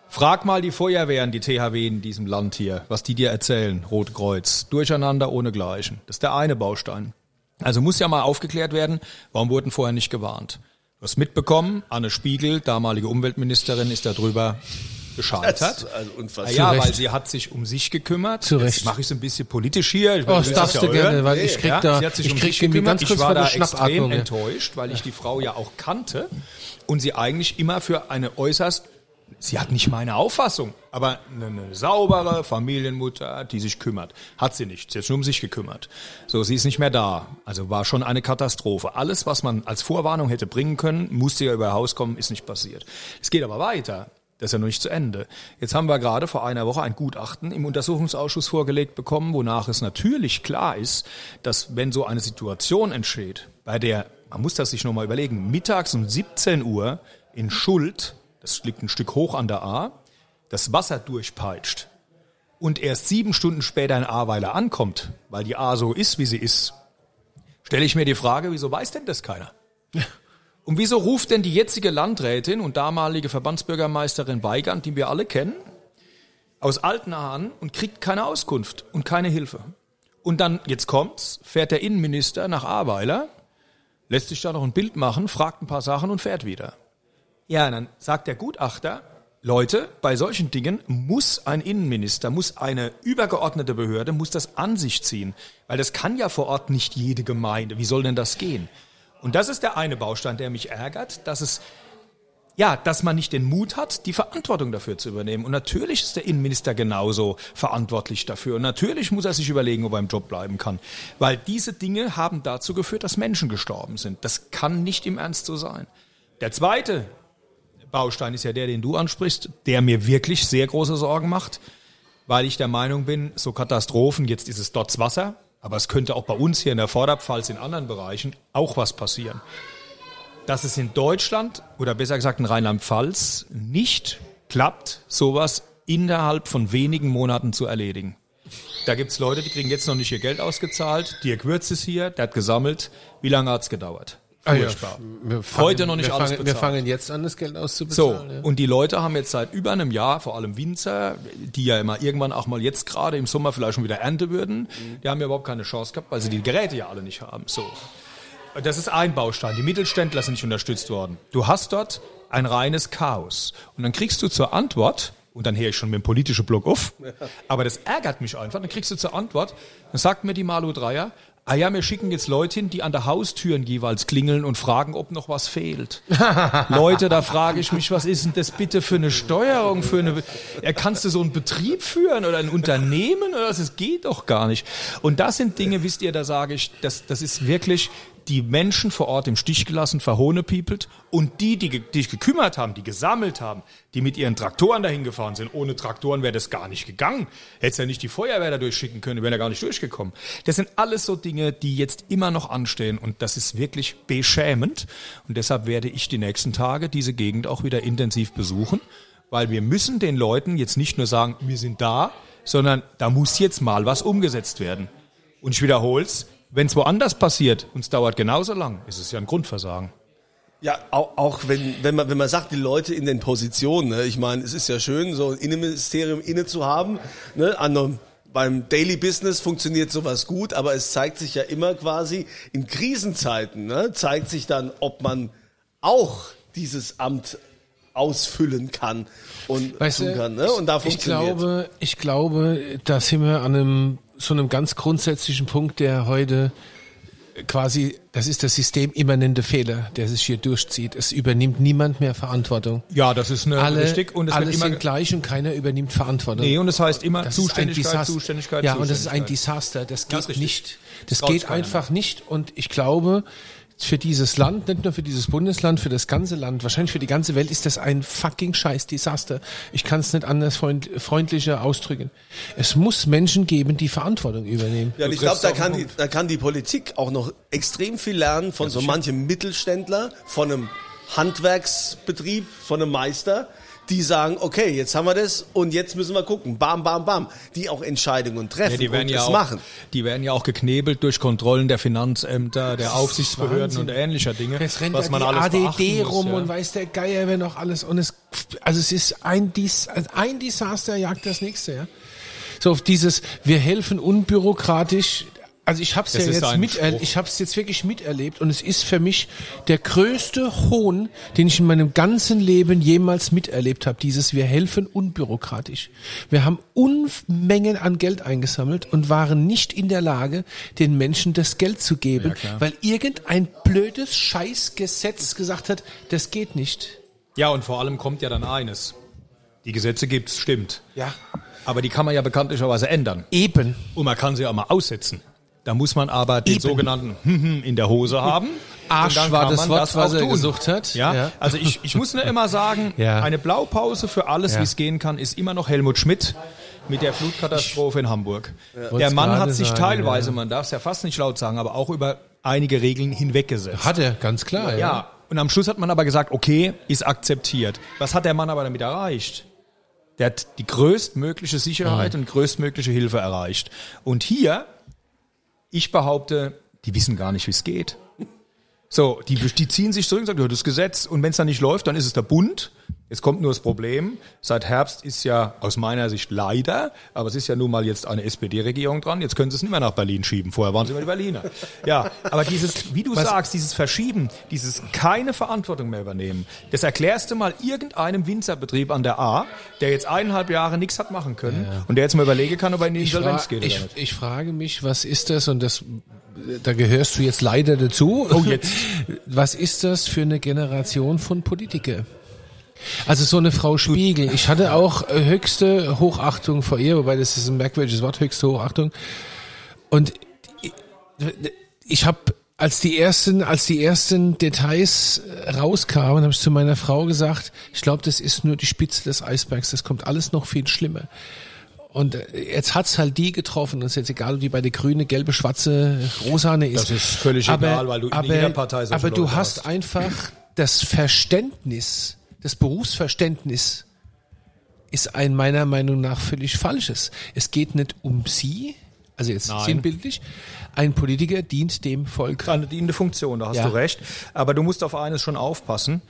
Frag mal die Feuerwehren, die THW in diesem Land hier, was die dir erzählen, Rote Kreuz. Durcheinander ohne Gleichen. Das ist der eine Baustein. Also muss ja mal aufgeklärt werden, warum wurden vorher nicht gewarnt? Du hast mitbekommen, Anne Spiegel, damalige Umweltministerin, ist darüber gescheitert. Das- also unfassbar. Ja, Zu Recht. weil sie hat sich um sich gekümmert. Zu Recht. Jetzt mache ich es ein bisschen politisch hier. Ich Oh, das darfst ja du gerne, hören. weil ich krieg da- sie hat sich ich um krieg sich gekümmert. ganz kurz ich war da extrem ja. enttäuscht, weil ich die Frau ja auch kannte und sie eigentlich immer für eine äußerst Sie hat nicht meine Auffassung, aber eine, eine saubere Familienmutter, die sich kümmert. Hat sie nicht. Sie hat sich nur um sich gekümmert. So, sie ist nicht mehr da. Also war schon eine Katastrophe. Alles, was man als Vorwarnung hätte bringen können, musste ja über ihr Haus kommen, ist nicht passiert. Es geht aber weiter. Das ist ja noch nicht zu Ende. Jetzt haben wir gerade vor einer Woche ein Gutachten im Untersuchungsausschuss vorgelegt bekommen, wonach es natürlich klar ist, dass wenn so eine Situation entsteht, bei der, man muss das sich nochmal überlegen, mittags um 17 Uhr in Schuld, das liegt ein Stück hoch an der A, das Wasser durchpeitscht und erst sieben Stunden später in Ahrweiler ankommt, weil die A so ist, wie sie ist, stelle ich mir die Frage, wieso weiß denn das keiner? Und wieso ruft denn die jetzige Landrätin und damalige Verbandsbürgermeisterin Weigand, die wir alle kennen, aus Altenahn und kriegt keine Auskunft und keine Hilfe? Und dann, jetzt kommt's, fährt der Innenminister nach Ahrweiler, lässt sich da noch ein Bild machen, fragt ein paar Sachen und fährt wieder. Ja, dann sagt der Gutachter, Leute, bei solchen Dingen muss ein Innenminister, muss eine übergeordnete Behörde, muss das an sich ziehen. Weil das kann ja vor Ort nicht jede Gemeinde. Wie soll denn das gehen? Und das ist der eine Baustein, der mich ärgert, dass es, ja, dass man nicht den Mut hat, die Verantwortung dafür zu übernehmen. Und natürlich ist der Innenminister genauso verantwortlich dafür. Und natürlich muss er sich überlegen, ob er im Job bleiben kann. Weil diese Dinge haben dazu geführt, dass Menschen gestorben sind. Das kann nicht im Ernst so sein. Der zweite Baustein ist ja der, den du ansprichst, der mir wirklich sehr große Sorgen macht, weil ich der Meinung bin, so Katastrophen, jetzt ist es dort Wasser, aber es könnte auch bei uns hier in der Vorderpfalz in anderen Bereichen auch was passieren. Dass es in Deutschland oder besser gesagt in Rheinland-Pfalz nicht klappt, sowas innerhalb von wenigen Monaten zu erledigen. Da gibt's Leute, die kriegen jetzt noch nicht ihr Geld ausgezahlt. Dirk Würz ist hier, der hat gesammelt. Wie lange hat's gedauert? Ah, ja. Wir fangen, Heute noch nicht wir alles fangen, Wir bezahlt. fangen jetzt an, das Geld So, auszubezahlen. ja. und die Leute haben jetzt seit über einem Jahr, vor allem Winzer, die ja immer irgendwann auch mal jetzt gerade im Sommer vielleicht schon wieder ernte würden, die haben ja überhaupt keine Chance gehabt, weil sie die Geräte ja alle nicht haben. So. Das ist ein Baustein. Die Mittelständler sind nicht unterstützt worden. Du hast dort ein reines Chaos. Und dann kriegst du zur Antwort, und dann höre ich schon mit dem politischen Block auf, aber das ärgert mich einfach, dann kriegst du zur Antwort, dann sagt mir die Malu Dreier, ah ja, wir schicken jetzt Leute hin, die an der Haustüren jeweils klingeln und fragen, ob noch was fehlt. Leute, da frage ich mich, was ist denn das bitte für eine Steuerung, für eine, ja, kannst du so einen Betrieb führen oder ein Unternehmen oder was? Das geht doch gar nicht. Und das sind Dinge, wisst ihr, da sage ich, das, das ist wirklich die Menschen vor Ort im Stich gelassen, verhohnepiepelt und die, die, sich gekümmert haben, die gesammelt haben, die mit ihren Traktoren dahin gefahren sind. Ohne Traktoren wäre das gar nicht gegangen. Hättest ja nicht die Feuerwehr da durchschicken können, wären ja gar nicht durchgekommen. Das sind alles so Dinge, die jetzt immer noch anstehen und das ist wirklich beschämend. Und deshalb werde ich die nächsten Tage diese Gegend auch wieder intensiv besuchen, weil wir müssen den Leuten jetzt nicht nur sagen, wir sind da, sondern da muss jetzt mal was umgesetzt werden. Und ich wiederhol's, wenn es woanders passiert und es dauert genauso lang, ist es ja ein Grundversagen. Ja, auch, auch wenn, wenn man, wenn man sagt, die Leute in den Positionen, ne? ich meine, es ist ja schön, so ein Innenministerium inne zu haben, ne? An einem, beim Daily Business funktioniert sowas gut, aber es zeigt sich ja immer quasi in Krisenzeiten, ne? zeigt sich dann, ob man auch dieses Amt ausfüllen kann und Weißt tun kann, ne? Und da ich glaube, ich glaube, da sind wir an einem so einem ganz grundsätzlichen Punkt, der heute quasi, das ist der systemimmanente Fehler, der sich hier durchzieht. Es übernimmt niemand mehr Verantwortung. Ja, das ist eine Alle, richtig und es alle immer sind gleich und keiner übernimmt Verantwortung. Nee, und es heißt immer Das ist ein Zuständigkeit, Desaster. Zuständigkeit, Ja, und das ist ein. Desaster. Das geht richtig. nicht. Das sich geht einfach nicht. Und ich glaube, für dieses Land, nicht nur für dieses Bundesland, für das ganze Land, wahrscheinlich für die ganze Welt ist das ein fucking scheiß Desaster. Ich kann es nicht anders freund, freundlicher ausdrücken. Es muss Menschen geben, die Verantwortung übernehmen. Ja, und ich glaube, da kann, die, da kann die Politik auch noch extrem viel lernen von so manchem Mittelständler, von einem Handwerksbetrieb, von einem Meister, die sagen, okay, jetzt haben wir das und jetzt müssen wir gucken, bam, bam, bam, die auch Entscheidungen treffen Ja, die werden und ja es auch, machen. Die werden ja auch geknebelt durch Kontrollen der Finanzämter, der Aufsichtsbehörden Wahnsinn. und ähnlicher Dinge, Jetzt rennt was man die alles ADD beachten muss, rum ja. und weiß der Geier, wer noch alles. Und es, also es ist ein, Dis, ein Desaster jagt das nächste, ja. So auf dieses, wir helfen unbürokratisch. Also ich habe es ja jetzt miterlebt, ich habe es jetzt wirklich miterlebt und es ist für mich der größte Hohn, den ich in meinem ganzen Leben jemals miterlebt habe. Dieses wir helfen unbürokratisch. Wir haben Unmengen an Geld eingesammelt und waren nicht in der Lage, den Menschen das Geld zu geben, klar. weil irgendein blödes Scheißgesetz gesagt hat, das geht nicht. Ja, und vor allem kommt ja dann eines. Die Gesetze gibt's, stimmt. Ja. Aber die kann man ja bekanntlicherweise ändern. Eben. Und man kann sie auch mal aussetzen. Da muss man aber den Eben. sogenannten in der Hose haben. Arsch war das Wort, auch was er gesucht hat. Ja, Ja. also ich, ich muss nur immer sagen, Ja. eine Blaupause für alles, Ja. wie es gehen kann, ist immer noch Helmut Schmidt mit der Flutkatastrophe in Hamburg. Der Mann hat sich sagen, teilweise, man darf es ja fast nicht laut sagen, aber auch über einige Regeln hinweggesetzt. Hat er, ganz klar. Ja. Ja, und am Schluss hat man aber gesagt, okay, ist akzeptiert. Was hat der Mann aber damit erreicht? Der hat die größtmögliche Sicherheit und größtmögliche Hilfe erreicht. Und hier, ich behaupte, die wissen gar nicht, wie es geht. So, die, die ziehen sich zurück und sagen, ja, das Gesetz. Und wenn es dann nicht läuft, dann ist es der Bund. Jetzt kommt nur das Problem. Seit Herbst ist ja aus meiner Sicht leider, aber es ist ja nun mal jetzt eine SPD-Regierung dran. Jetzt können sie es nicht mehr nach Berlin schieben. Vorher waren sie immer die Berliner. Ja, aber dieses, wie du sagst, dieses Verschieben, dieses keine Verantwortung mehr übernehmen, das erklärst du mal irgendeinem Winzerbetrieb an der A, der jetzt eineinhalb Jahre nichts hat machen können und der jetzt mal überlegen kann, ob er in die Insolvenz geht ich, oder nicht. ich frage mich, was ist das, und das, da gehörst du jetzt leider dazu. Oh, jetzt. Was ist das für eine Generation von Politiker? Also so eine Frau Spiegel. Ich hatte auch höchste Hochachtung vor ihr, wobei das ist ein merkwürdiges Wort, höchste Hochachtung. Und ich- habe als die ersten, als die ersten Details rauskamen, habe ich zu meiner Frau gesagt, ich glaube, das ist nur die Spitze des Eisbergs, das kommt alles noch viel schlimmer. Und äh, jetzt hat's halt die getroffen, und es ist jetzt egal, ob die bei der grüne, gelbe, schwarze, rosane ist. Das ist völlig aber, egal, weil du in aber, jeder Partei solche Aber du hast hast. einfach das Verständnis, das Berufsverständnis ist ein meiner Meinung nach völlig falsches. Es geht nicht um sie, also jetzt Nein. sinnbildlich. Ein Politiker dient dem Volk. eine dienende Funktion, da hast Ja. du recht. Aber du musst auf eines schon aufpassen.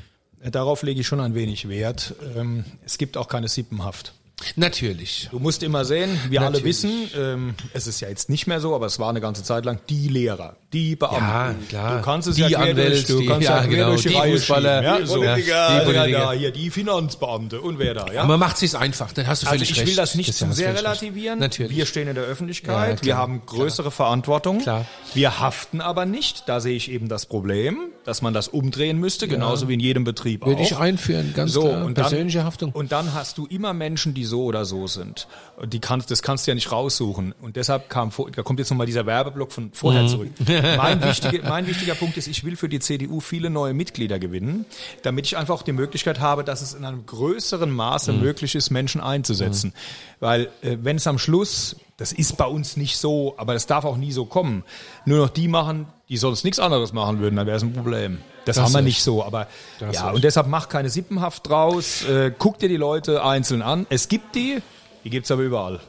Darauf lege ich schon ein wenig Wert. Ähm, Es gibt auch keine Sippenhaft. Natürlich. Du musst immer sehen, wir alle Natürlich. wissen, ähm, es ist ja jetzt nicht mehr so, aber es war eine ganze Zeit lang, die Lehrer, die Beamten. Ja, klar. Du kannst es Die ja quer Anwälte, durch, du die- kannst ja, ja, genau, durch die, die Reihe Fußballer. Ja, die so. Ja, die ja, Politiker. ja, hier die Finanzbeamte und wer da, ja. Man macht es einfach, dann hast du Also völlig ich recht. will das nicht Das zu sehr relativieren. Natürlich. Wir stehen in der Ja, Öffentlichkeit, klar, wir haben größere Verantwortung. Klar. Wir haften aber nicht. Da sehe ich eben das Problem, dass man das umdrehen müsste, genauso wie in jedem Betrieb Würde auch. ich einführen, ganz so, klar. und Persönliche dann, Haftung. Und dann hast du immer Menschen, die so oder so sind. Die kannst, das kannst du ja nicht raussuchen. Und deshalb kam, vor- da kommt jetzt nochmal dieser Werbeblock von Mhm. vorher zurück. Mein, wichtige, mein wichtiger Punkt ist, ich will für die CDU viele neue Mitglieder gewinnen, damit ich einfach auch die Möglichkeit habe, dass es in einem größeren Maße Mhm. möglich ist, Menschen einzusetzen. Weil äh, wenn es am Schluss, das ist bei uns nicht so, aber es darf auch nie so kommen, nur noch die machen, die sonst nichts anderes machen würden, dann wäre es ein Problem. Das, Das haben wir nicht so, aber Das ja, ist- und deshalb mach keine Sippenhaft draus, äh, guck dir die Leute einzeln an. Es gibt die, die gibt's aber überall.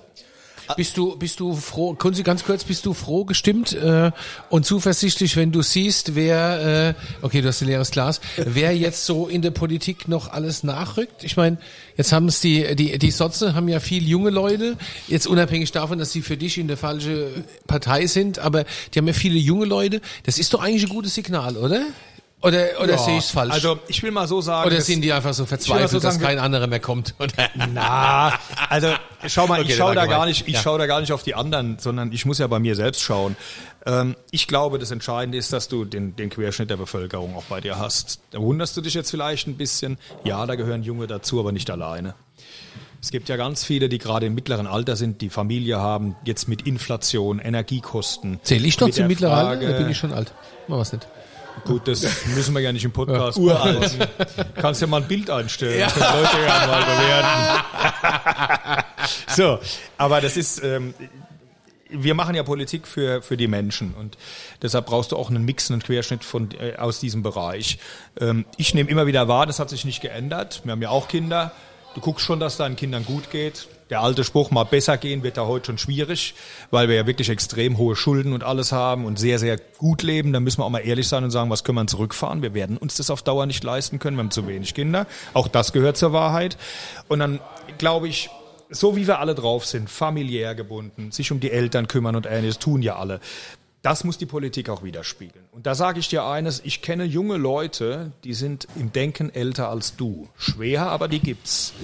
Bist du, bist du froh, Kunzi, ganz kurz, bist du froh gestimmt äh, und zuversichtlich, wenn du siehst, wer, äh, okay, du hast ein leeres Glas, wer jetzt so in der Politik noch alles nachrückt? Ich meine, jetzt haben es die, die, die Sotze haben ja viel junge Leute, jetzt unabhängig davon, dass sie für dich in der falsche Partei sind, aber die haben ja viele junge Leute. Das ist doch eigentlich ein gutes Signal, oder? Oder, oder sehe ich es falsch? Also ich will mal so sagen. oder sind die einfach so verzweifelt, so dass sagen, kein anderer mehr kommt? Na, also schau mal, Okay, ich schaue da gar nicht, ich Ja. schaue da gar nicht auf die anderen, sondern ich muss ja bei mir selbst schauen. Ähm, ich glaube, das Entscheidende ist, dass du den, den Querschnitt der Bevölkerung auch bei dir hast. Da wunderst du dich jetzt vielleicht ein bisschen. Ja, da gehören Junge dazu, aber nicht alleine. Es gibt ja ganz viele, die gerade im mittleren Alter sind, die Familie haben, jetzt mit Inflation, Energiekosten. Zähle ich noch Mit zum mittleren Alter? Da bin ich schon alt. Mach was nicht. Gut, das müssen wir ja nicht im Podcast uralt. Kannst ja mal ein Bild einstellen. Ja. Leute ja mal bewerten. so, aber das ist, ähm, wir machen ja Politik für, für die Menschen und deshalb brauchst du auch einen Mix, einen Querschnitt von, äh, aus diesem Bereich. Ähm, ich nehme immer wieder wahr, das hat sich nicht geändert. Wir haben ja auch Kinder. Du guckst schon, dass deinen Kindern gut geht. Der alte Spruch, mal besser gehen, wird da heute schon schwierig, weil wir ja wirklich extrem hohe Schulden und alles haben und sehr, sehr gut leben. Da müssen wir auch mal ehrlich sein und sagen, was können wir zurückfahren? Wir werden uns das auf Dauer nicht leisten können. Wir haben zu wenig Kinder. Auch das gehört zur Wahrheit. Und dann glaube ich, so wie wir alle drauf sind, familiär gebunden, sich um die Eltern kümmern und ähnliches, tun ja alle. Das muss die Politik auch widerspiegeln. Und da sage ich dir eines, ich kenne junge Leute, die sind im Denken älter als du. Schwer, aber die gibt's.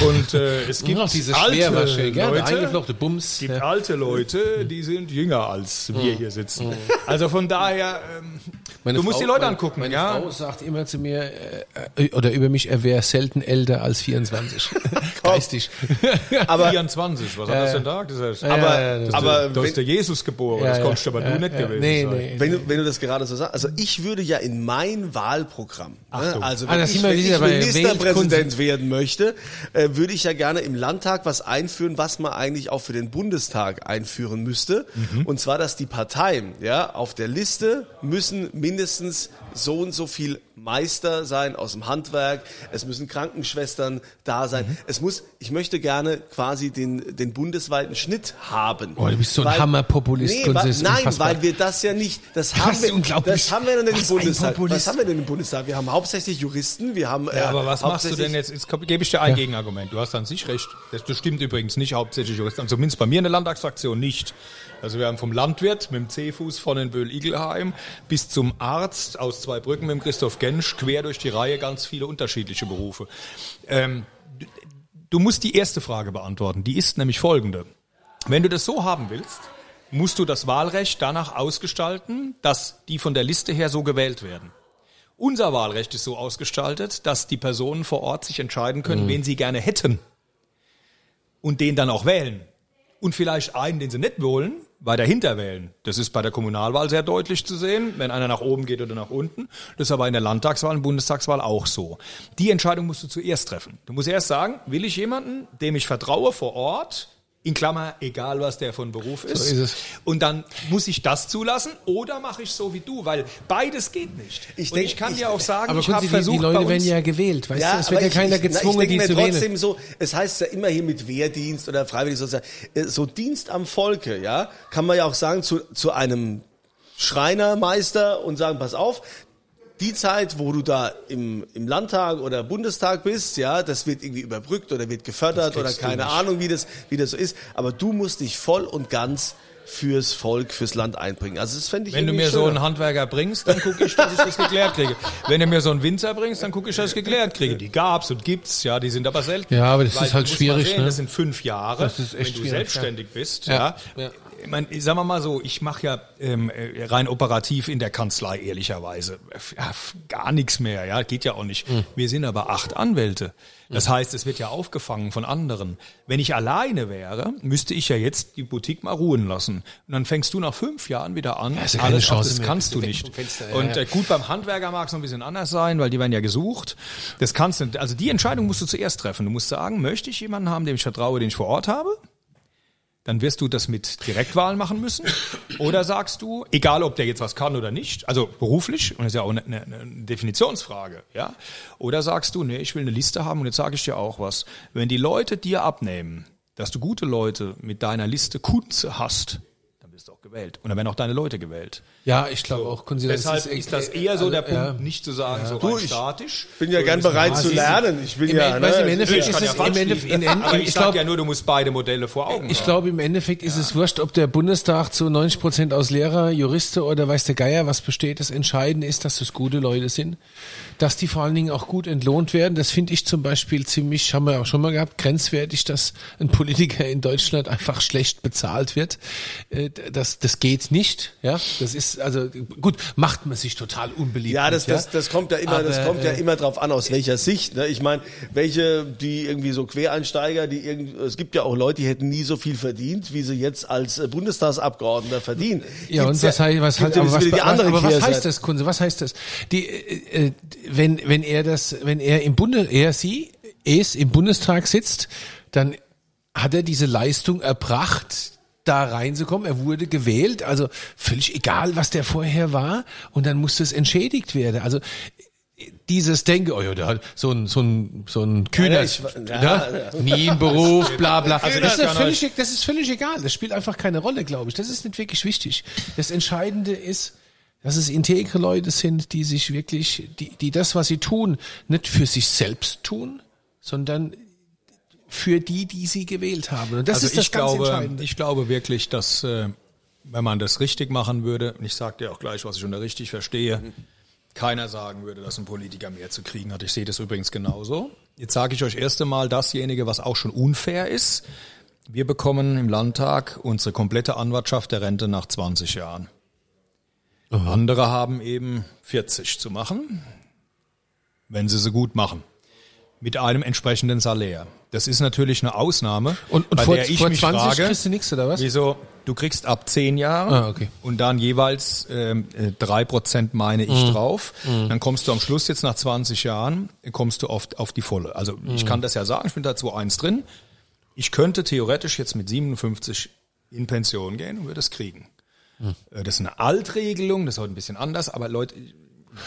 Und äh, es gibt Ach, diese alte Leute, eingeflochte Bums. es gibt Ja. alte Leute, die sind jünger als wir hier sitzen. Also von daher, ähm, Meine du musst Frau- die Leute meine, angucken, meine ja. Frau sagt immer zu mir, äh, äh, oder über mich, er wäre selten älter als 24. Geistig. Aber 24, was hat das denn da gesagt? Aber- ja, ja, aber da ist der Jesus geboren, das ja. konntest aber Ja, du nicht gewesen Nee, sein. nee. Wenn du, wenn du das gerade so sagst, also ich würde ja in mein Wahlprogramm, ne, Achtung. also Ah, wenn da ich, wenn ich Ministerpräsident werden möchte, äh, würde ich ja gerne im Landtag was einführen, was man eigentlich auch für den Bundestag einführen müsste. Mhm. Und zwar, dass die Parteien ja auf der Liste müssen mindestens so und so viel Meister sein aus dem Handwerk. Es müssen Krankenschwestern da sein. Mhm. Es muss, ich möchte gerne quasi den, den bundesweiten Schnitt haben. Oh, du bist so ein Hammerpopulist, Nee, ist nein, unfassbar. weil wir das ja nicht, das Das haben ist wir, das haben wir denn im Bundestag. Was haben wir denn im Bundestag? Wir haben hauptsächlich Juristen, wir haben, äh, Ja, aber was machst du denn jetzt? Jetzt gebe ich dir ein Gegenargument. Du hast an sich recht. Das, das stimmt übrigens nicht hauptsächlich Juristen. Also zumindest bei mir in der Landtagsfraktion nicht. Also wir haben vom Landwirt mit dem C-Fuß von den Böhl-Igelheim bis zum Arzt aus zwei Brücken mit dem Christoph Gensch quer durch die Reihe ganz viele unterschiedliche Berufe. Ähm, du, du musst die erste Frage beantworten. Die ist nämlich folgende. Wenn du das so haben willst, musst du das Wahlrecht danach ausgestalten, dass die von der Liste her so gewählt werden. Unser Wahlrecht ist so ausgestaltet, dass die Personen vor Ort sich entscheiden können, wen sie gerne hätten und den dann auch wählen. Und vielleicht einen, den sie nicht wollen, weiter hinter wählen. Das ist bei der Kommunalwahl sehr deutlich zu sehen, wenn einer nach oben geht oder nach unten. Das ist aber in der Landtagswahl und Bundestagswahl auch so. Die Entscheidung musst du zuerst treffen. Du musst erst sagen, will ich jemanden, dem ich vertraue vor Ort, In Klammer, egal was der von Beruf ist. ist es. Und dann muss ich das zulassen oder mache ich so wie du, weil beides geht nicht. Ich Und denk- ich kann ich- dir auch sagen, Aber ich habe versucht, die Leute werden ja gewählt, weißt du? Es wird ja keiner ich, gezwungen, ich die denke zu mir trotzdem wählen. so, es heißt ja immer hier mit Wehrdienst oder freiwillig sozusagen, äh, so Dienst am Volke, ja, kann man ja auch sagen zu, zu einem Schreinermeister und sagen, pass auf, die Zeit, wo du da im, im Landtag oder Bundestag bist, ja, das wird irgendwie überbrückt oder wird gefördert oder keine. Ahnung, wie das, wie das so ist. Aber du musst dich voll und ganz fürs Volk, fürs Land einbringen. Also das fände ich Wenn du mir so schöner. einen Handwerker bringst, dann gucke ich, dass ich das geklärt kriege. Wenn du mir so einen Winzer bringst, dann gucke ich, dass ich geklärt kriege. Die gab's und gibt's, ja, die sind aber selten. Ja, aber das Weil ist halt schwierig, sehen, ne? Das sind fünf Jahre, Das ist echt wenn du schwierig, selbstständig bist. Ja, Ja. Ich meine, sagen wir mal so, ich mache ja ähm, äh, rein operativ in der Kanzlei ehrlicherweise ja, gar nichts mehr. Ja, geht ja auch nicht. Hm. Wir sind aber acht Anwälte. Das heißt, es wird ja aufgefangen von anderen. Wenn ich alleine wäre, müsste ich ja jetzt die Boutique mal ruhen lassen. Und dann fängst du nach fünf Jahren wieder an. ja keine Chance das mehr. kannst du nicht. Fenster, ja, Und äh, gut, beim Handwerker mag es noch ein bisschen anders sein, weil die werden ja gesucht. Das kannst du, also die Entscheidung musst du zuerst treffen. Du musst sagen, möchte ich jemanden haben, dem ich vertraue, den ich vor Ort habe? Dann wirst du das mit Direktwahlen machen müssen. Oder sagst du, egal ob der jetzt was kann oder nicht, also beruflich, und das ist ja auch eine, eine, Definitionsfrage, ja. Oder sagst du, nee, ich will eine Liste haben und jetzt sage ich dir auch was. Wenn die Leute dir abnehmen, dass du gute Leute mit deiner Liste Kunze hast, dann bist du gewählt. Und dann werden auch deine Leute gewählt. Ja, ich glaube auch, können Sie das Deshalb ist das eher so also, der Punkt, ja. nicht zu sagen, so Du, ich statisch. bin ja gern bereit zu lernen. Ich bin Im, ja, im ne, Endeffekt Ich ist ja es, im Endeffekt, in, Aber ich ich ja nur, du musst beide Modelle vor Augen Ich glaube, im Endeffekt ist es wurscht, ob der Bundestag zu 90 Prozent aus Lehrer, Juriste oder weiß der Geier was besteht. Das Entscheidende ist, dass das gute Leute sind, dass die vor allen Dingen auch gut entlohnt werden. Das finde ich zum Beispiel ziemlich, haben wir auch schon mal gehabt, grenzwertig, dass ein Politiker in Deutschland einfach schlecht bezahlt wird. Äh, Das, das geht nicht. Ja, das ist also gut, macht man sich total unbeliebt. Ja, das, das, das kommt ja immer, das Aber, kommt ja äh, immer drauf an, aus welcher Sicht. Ne? Ich meine, welche, die irgendwie so Quereinsteiger, die irgendwie, es gibt ja auch Leute, die hätten nie so viel verdient, wie sie jetzt als äh, Bundestagsabgeordneter verdienen. Ja, und Gibt's was heißt, was, ja aber was, was, aber was heißt das, Kunze? Was heißt das? Die, äh, äh, wenn, wenn er das, wenn er im Bunde, er, sie, es im Bundestag sitzt, dann hat er diese Leistung erbracht, da reinzukommen. Er wurde gewählt, also völlig egal, was der vorher war, und dann musste es entschädigt werden. Also dieses Denke, oh ja, der hat so ein, so ein, so ein Kühner, Ja, ich- ja, ne? nie im Beruf, bla bla. Also das, ist völlig, das ist völlig egal. Das spielt einfach keine Rolle, glaube ich. Das ist nicht wirklich wichtig. Das Entscheidende ist, dass es integre Leute sind, die sich wirklich, die, die das, was sie tun, nicht für sich selbst tun, sondern für die, die sie gewählt haben. Und das also ist das ich ganz glaube, Entscheidende. ich glaube wirklich, dass äh, wenn man das richtig machen würde, und ich sage dir auch gleich, was ich unter richtig verstehe, keiner sagen würde, dass ein Politiker mehr zu kriegen hat. Ich sehe das übrigens genauso. Jetzt sage ich euch erst einmal dasjenige, was auch schon unfair ist. Wir bekommen im Landtag unsere komplette Anwartschaft der Rente nach 20 Jahren. Andere haben eben 40 zu machen, wenn sie sie gut machen. Mit einem entsprechenden Salär. Das ist natürlich eine Ausnahme, und und vor, vor mich 20 frage, kriegst du nichts, oder was? Wieso? Du kriegst ab zehn Jahren Ah, okay. und dann jeweils ähm, äh, drei Prozent meine Mhm. ich drauf. Dann kommst du am Schluss jetzt nach 20 Jahren, kommst du oft auf die volle. Also Mhm. ich kann das ja sagen, ich bin da 2.1 drin. Ich könnte theoretisch jetzt mit 57 in Pension gehen und würde es kriegen. Mhm. Äh, Das ist eine Altregelung, das ist heute ein bisschen anders, aber Leute,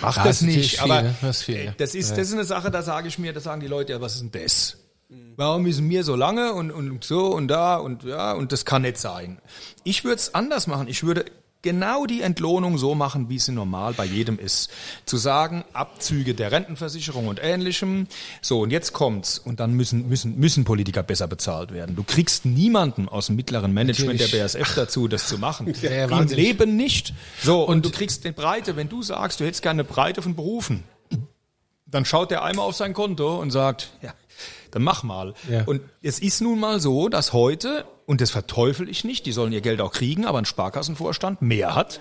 macht das natürlich nicht. viel, aber ne? Das ist äh, das ist, das ist eine Sache, da sage ich mir, da sagen die Leute, ja, was ist denn das? Warum müssen wir so lange und, und so und da und ja, und das kann nicht sein. Ich würde es anders machen. Ich würde genau die Entlohnung so machen, wie sie normal bei jedem ist. Zu sagen, Abzüge der Rentenversicherung und ähnlichem. So, und jetzt kommt's. Und dann müssen, müssen, müssen Politiker besser bezahlt werden. Du kriegst niemanden aus dem mittleren Management Natürlich. der BASF dazu, das zu machen. Ja, Im. Leben nicht. So, und, du kriegst eine Breite, wenn du sagst, du hättest gerne eine Breite von Berufen, dann schaut der einmal auf sein Konto und sagt, ja, dann mach mal. Ja. Und es ist nun mal so, dass heute, und das verteufel ich nicht, die sollen ihr Geld auch kriegen, aber ein Sparkassenvorstand mehr hat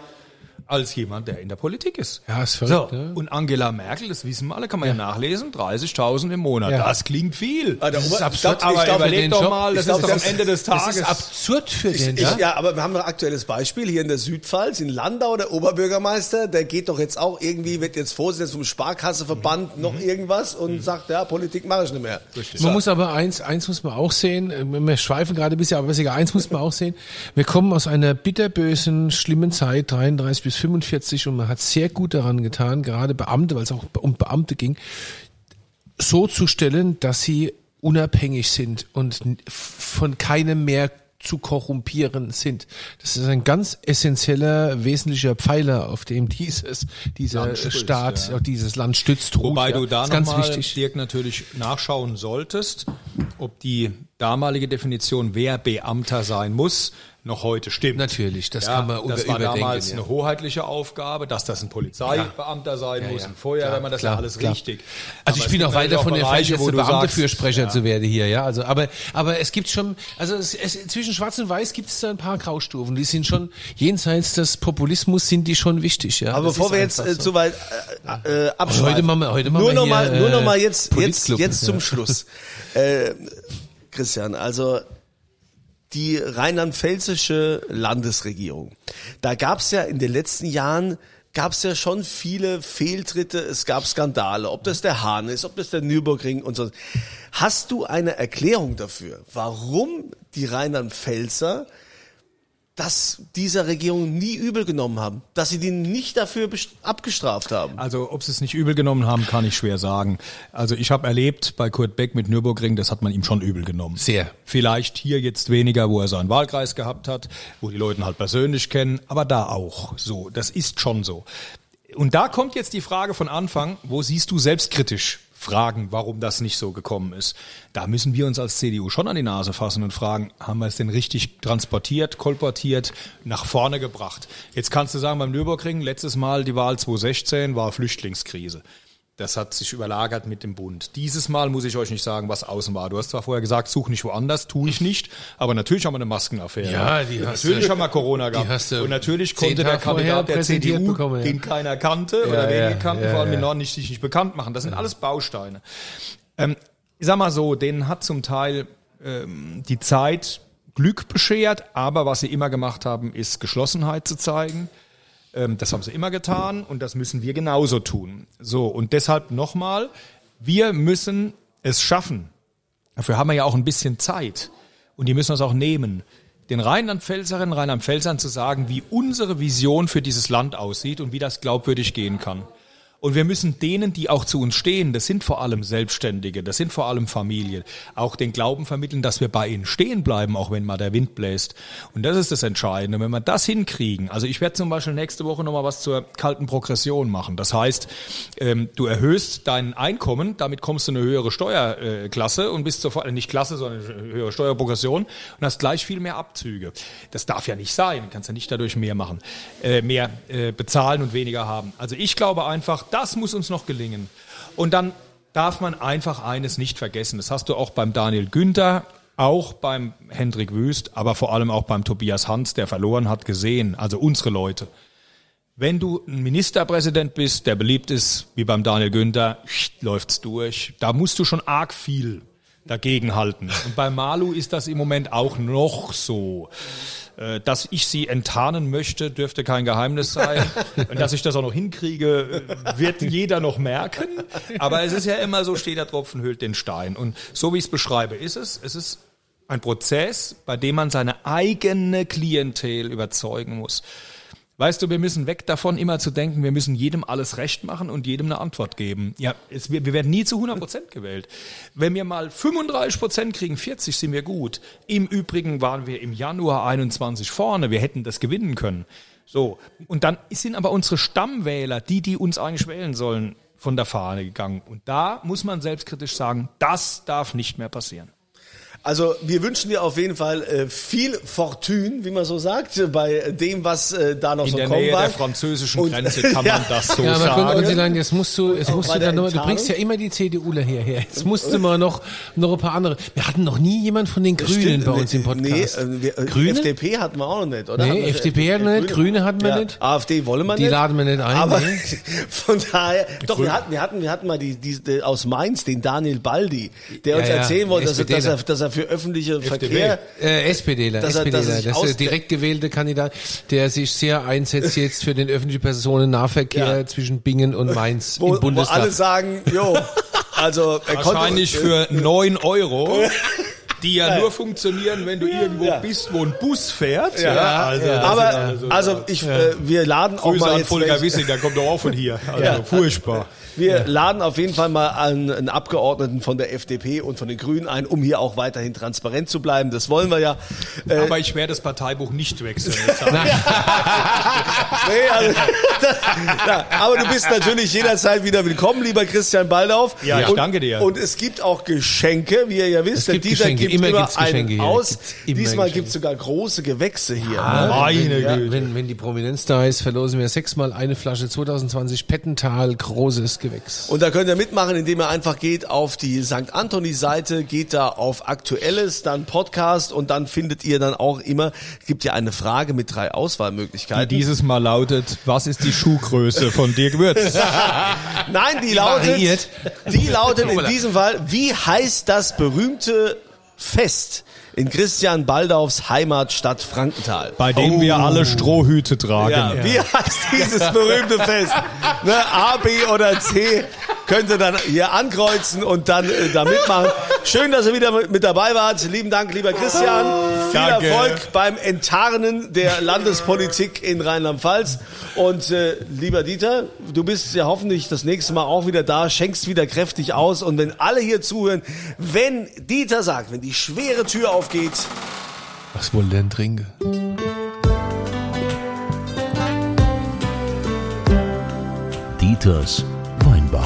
als jemand, der in der Politik ist. Ja, ist So, verrückt, ne? und Angela Merkel, das wissen wir alle, kann man ja, nachlesen, 30.000 im Monat. Ja. Das klingt viel. Ah, der Das Ober- ist ich absurd, ich aber glaub, überleg doch Job- mal, das ich ist doch am das- Ende des Das Tages. ist absurd für den, Ich, ja? ja, aber wir haben noch ein aktuelles Beispiel hier in der Südpfalz, in Landau, der Oberbürgermeister, der geht doch jetzt auch irgendwie, wird jetzt Vorsitzender vom Sparkasseverband, noch irgendwas und sagt, ja, Politik mache ich nicht mehr. Man muss aber eins, eins muss man auch sehen, äh, wir schweifen gerade ein bisschen, aber ist eins muss man auch sehen. Wir kommen aus einer bitterbösen, schlimmen Zeit, 33 bis 45, und man hat sehr gut daran getan, gerade Beamte, weil es auch um Beamte ging, so zu stellen, dass sie unabhängig sind und von keinem mehr zu korrumpieren sind. Das ist ein ganz essentieller, wesentlicher Pfeiler, auf dem dieses, dieser stützt, Staat, ja. dieses Land stützt. ruht, Wobei ja. du da nochmal, wichtig. Dirk, natürlich nachschauen solltest, ob die damalige Definition, wer Beamter sein muss, noch heute stimmt. Natürlich, das kann man Das war damals ja. eine hoheitliche Aufgabe, dass das ein Polizeibeamter sein Ja, muss, ja. ein Feuerwehrmann, das ist ja Klar, alles klar. richtig. Also Aber ich bin auch weit davon entfernt, jetzt Beamtefürsprecher zu werden hier, ja. Also, aber, aber es gibt schon, also es, es, zwischen Schwarz und Weiß gibt es da ein paar Graustufen. Die sind schon jenseits des Populismus sind die schon wichtig, ja. Aber Das bevor ist wir jetzt äh, so. zu weit äh, äh, abschweifen. heute machen wir- heute machen nur wir noch hier, mal, nur noch mal äh, jetzt, jetzt, jetzt zum ja. Schluss. Äh, Christian, also die rheinland-pfälzische Landesregierung. Da gab es ja in den letzten Jahren gab es ja schon viele Fehltritte, es gab Skandale, ob das der Hahn ist, ob das der Nürburgring und so. Hast du eine Erklärung dafür, warum die Rheinland-Pfälzer das dieser Regierung nie übel genommen haben, dass sie die nicht dafür abgestraft haben? Also, ob sie es nicht übel genommen haben, kann ich schwer sagen. Also, ich habe erlebt bei Kurt Beck mit Nürburgring, das hat man ihm schon übel genommen. Sehr. Vielleicht hier jetzt weniger, wo er seinen Wahlkreis gehabt hat, wo die Leute ihn halt persönlich kennen, aber da auch so. Das ist schon so. Und da kommt jetzt die Frage von Anfang, wo siehst du selbstkritisch Fragen, warum das nicht so gekommen ist? Da müssen wir uns als CDU schon an die Nase fassen und fragen, haben wir es denn richtig transportiert, kolportiert, nach vorne gebracht? Jetzt kannst du sagen, beim Nürburgring, letztes Mal die Wahl 2016 war Flüchtlingskrise. Das hat sich überlagert mit dem Bund. Dieses Mal muss ich euch nicht sagen, was außen war. Du hast zwar vorher gesagt, such nicht woanders, tue ich nicht, aber natürlich haben wir eine Maskenaffäre. Ja, die hast natürlich du- haben wir Corona gehabt. hast du Und natürlich konnte der Kandidat der CDU, bekommen, ja. den keiner kannte oder ja, wenige kannten, ja, vor allem ja. den Norden nicht, sich nicht bekannt machen. Das sind alles Bausteine. Ähm, ich sag mal so, denen hat zum Teil ähm, die Zeit Glück beschert, aber was sie immer gemacht haben, ist Geschlossenheit zu zeigen. Ähm, das haben sie immer getan und das müssen wir genauso tun. So, und deshalb nochmal, wir müssen es schaffen. Dafür haben wir ja auch ein bisschen Zeit und die müssen das auch nehmen. Den Rheinland-Pfälzerinnen, Rheinland-Pfälzern zu sagen, wie unsere Vision für dieses Land aussieht und wie das glaubwürdig gehen kann. Und wir müssen denen, die auch zu uns stehen, das sind vor allem Selbstständige, das sind vor allem Familien, auch den Glauben vermitteln, dass wir bei ihnen stehen bleiben, auch wenn mal der Wind bläst. Und das ist das Entscheidende. Wenn wir das hinkriegen, also ich werde zum Beispiel nächste Woche nochmal was zur kalten Progression machen. Das heißt, ähm, du erhöhst dein Einkommen, damit kommst du in eine höhere Steuerklasse und bist sofort, äh, nicht Klasse, sondern höhere Steuerprogression und hast gleich viel mehr Abzüge. Das darf ja nicht sein. Du kannst ja nicht dadurch mehr machen, äh, mehr äh, bezahlen und weniger haben. Also ich glaube einfach, das muss uns noch gelingen. Und dann darf man einfach eines nicht vergessen. Das hast du auch beim Daniel Günther, auch beim Hendrik Wüst, aber vor allem auch beim Tobias Hans, der verloren hat, gesehen. Also unsere Leute. Wenn du ein Ministerpräsident bist, der beliebt ist, wie beim Daniel Günther, läuft's durch. Da musst du schon arg viel dagegen halten. Und bei Malu ist das im Moment auch noch so. Äh, Dass ich sie enttarnen möchte, dürfte kein Geheimnis sein. Und dass ich das auch noch hinkriege, wird jeder noch merken. Aber es ist ja immer so, steht der Tropfen hüllt den Stein. Und so wie ich es beschreibe, ist es, es ist ein Prozess, bei dem man seine eigene Klientel überzeugen muss. Weißt du, wir müssen weg davon, immer zu denken, wir müssen jedem alles recht machen und jedem eine Antwort geben. Ja, es, wir, wir werden nie zu 100 Prozent gewählt. Wenn wir mal 35 Prozent kriegen, 40 sind wir gut. Im Übrigen waren wir im Januar 21 vorne. Wir hätten das gewinnen können. So. Und dann sind aber unsere Stammwähler, die, die uns eigentlich wählen sollen, von der Fahne gegangen. Und da muss man selbstkritisch sagen, das darf nicht mehr passieren. Also wir wünschen dir auf jeden Fall äh, viel Fortune, wie man so sagt, bei dem, was äh, da noch In so der kommen Nähe war. der französischen Und- Grenze kann Ja. man das so Ja, aber guck, sagen. Ursula, jetzt musst du, jetzt musst du dann noch, du bringst ja immer die CDUler hierher. Jetzt musst du mal noch, noch ein paar andere. Wir hatten noch nie jemand von den Grünen Stimmt, bei uns im Podcast. Nee, äh, wir, äh, Grüne? FDP hatten wir auch noch nicht, oder? Nee, Hatten wir FDP hatten wir nicht, Grüne hatten wir ja. nicht. AfD wollen wir Die nicht. laden wir nicht ein, Aber nee. von daher, doch, wir hatten, wir hatten, wir hatten mal die, die, die aus Mainz, den Daniel Baldi, der Ja, uns ja, erzählen wollte, dass er, er, dass er für öffentliche Verkehr, Äh, SPDler, Dass er- dass er SPDler. sich Das ist direkt gewählte Kandidat, der sich sehr einsetzt jetzt für den öffentlichen Personennahverkehr Ja. zwischen Bingen und Mainz wo, im wo Bundestag. alle sagen, jo, also er Wahrscheinlich konnte, für 9 Euro. Die ja, nur funktionieren, wenn du irgendwo Ja. bist, wo ein Bus fährt. Ja, also, aber also ich, äh, wir laden auch Grüße mal an jetzt Volker Wissing, der kommt doch auch von hier. Also Ja. furchtbar. Wir laden auf jeden Fall mal einen, einen Abgeordneten von der FDP und von den Grünen ein, um hier auch weiterhin transparent zu bleiben. Das wollen wir ja. Äh, Aber ich werde das Parteibuch nicht wechseln. Das nee, also, ja, aber du bist natürlich jederzeit wieder willkommen, lieber Christian Baldauf. Ja, ich und, danke dir. Und es gibt auch Geschenke, wie ihr ja wisst. Es gibt Dieter Geschenke, gibt immer immer, gibt's Geschenke einen hier. aus. Gibt's immer Diesmal Geschenke. gibt es sogar große Gewächse hier. Ah, ne? Meine wenn, Güte. wenn, wenn die Prominenz da ist, verlosen wir sechsmal eine Flasche 2020 Pettental großes Gewächs. Und da könnt ihr mitmachen, indem ihr einfach geht auf die St. Anthony-Seite, geht da auf Aktuelles, dann Podcast und dann findet ihr dann auch immer, gibt ja eine Frage mit drei Die Auswahlmöglichkeiten. dieses Mal lautet, was ist die Schuhgröße von Dirk Würz? Nein, die lautet, variiert. die lautet in diesem Fall, wie heißt das berühmte Fest in Christian Baldaufs Heimatstadt Frankenthal? Bei dem wir alle Strohhüte tragen. Ja, wie heißt dieses berühmte Fest? Ne, A, B oder C könnt ihr dann hier ankreuzen und dann äh, da mitmachen. Schön, dass ihr wieder mit, dabei wart. Lieben Dank, lieber Christian. Viel Danke. Erfolg beim Enttarnen der Landespolitik in Rheinland-Pfalz. Und äh, lieber Dieter, du bist ja hoffentlich das nächste Mal auch wieder da, schenkst wieder kräftig aus. Und wenn alle hier zuhören, wenn Dieter sagt, wenn die schwere Tür aufgeht, Was wohl denn trinken? Dieters Weinbar.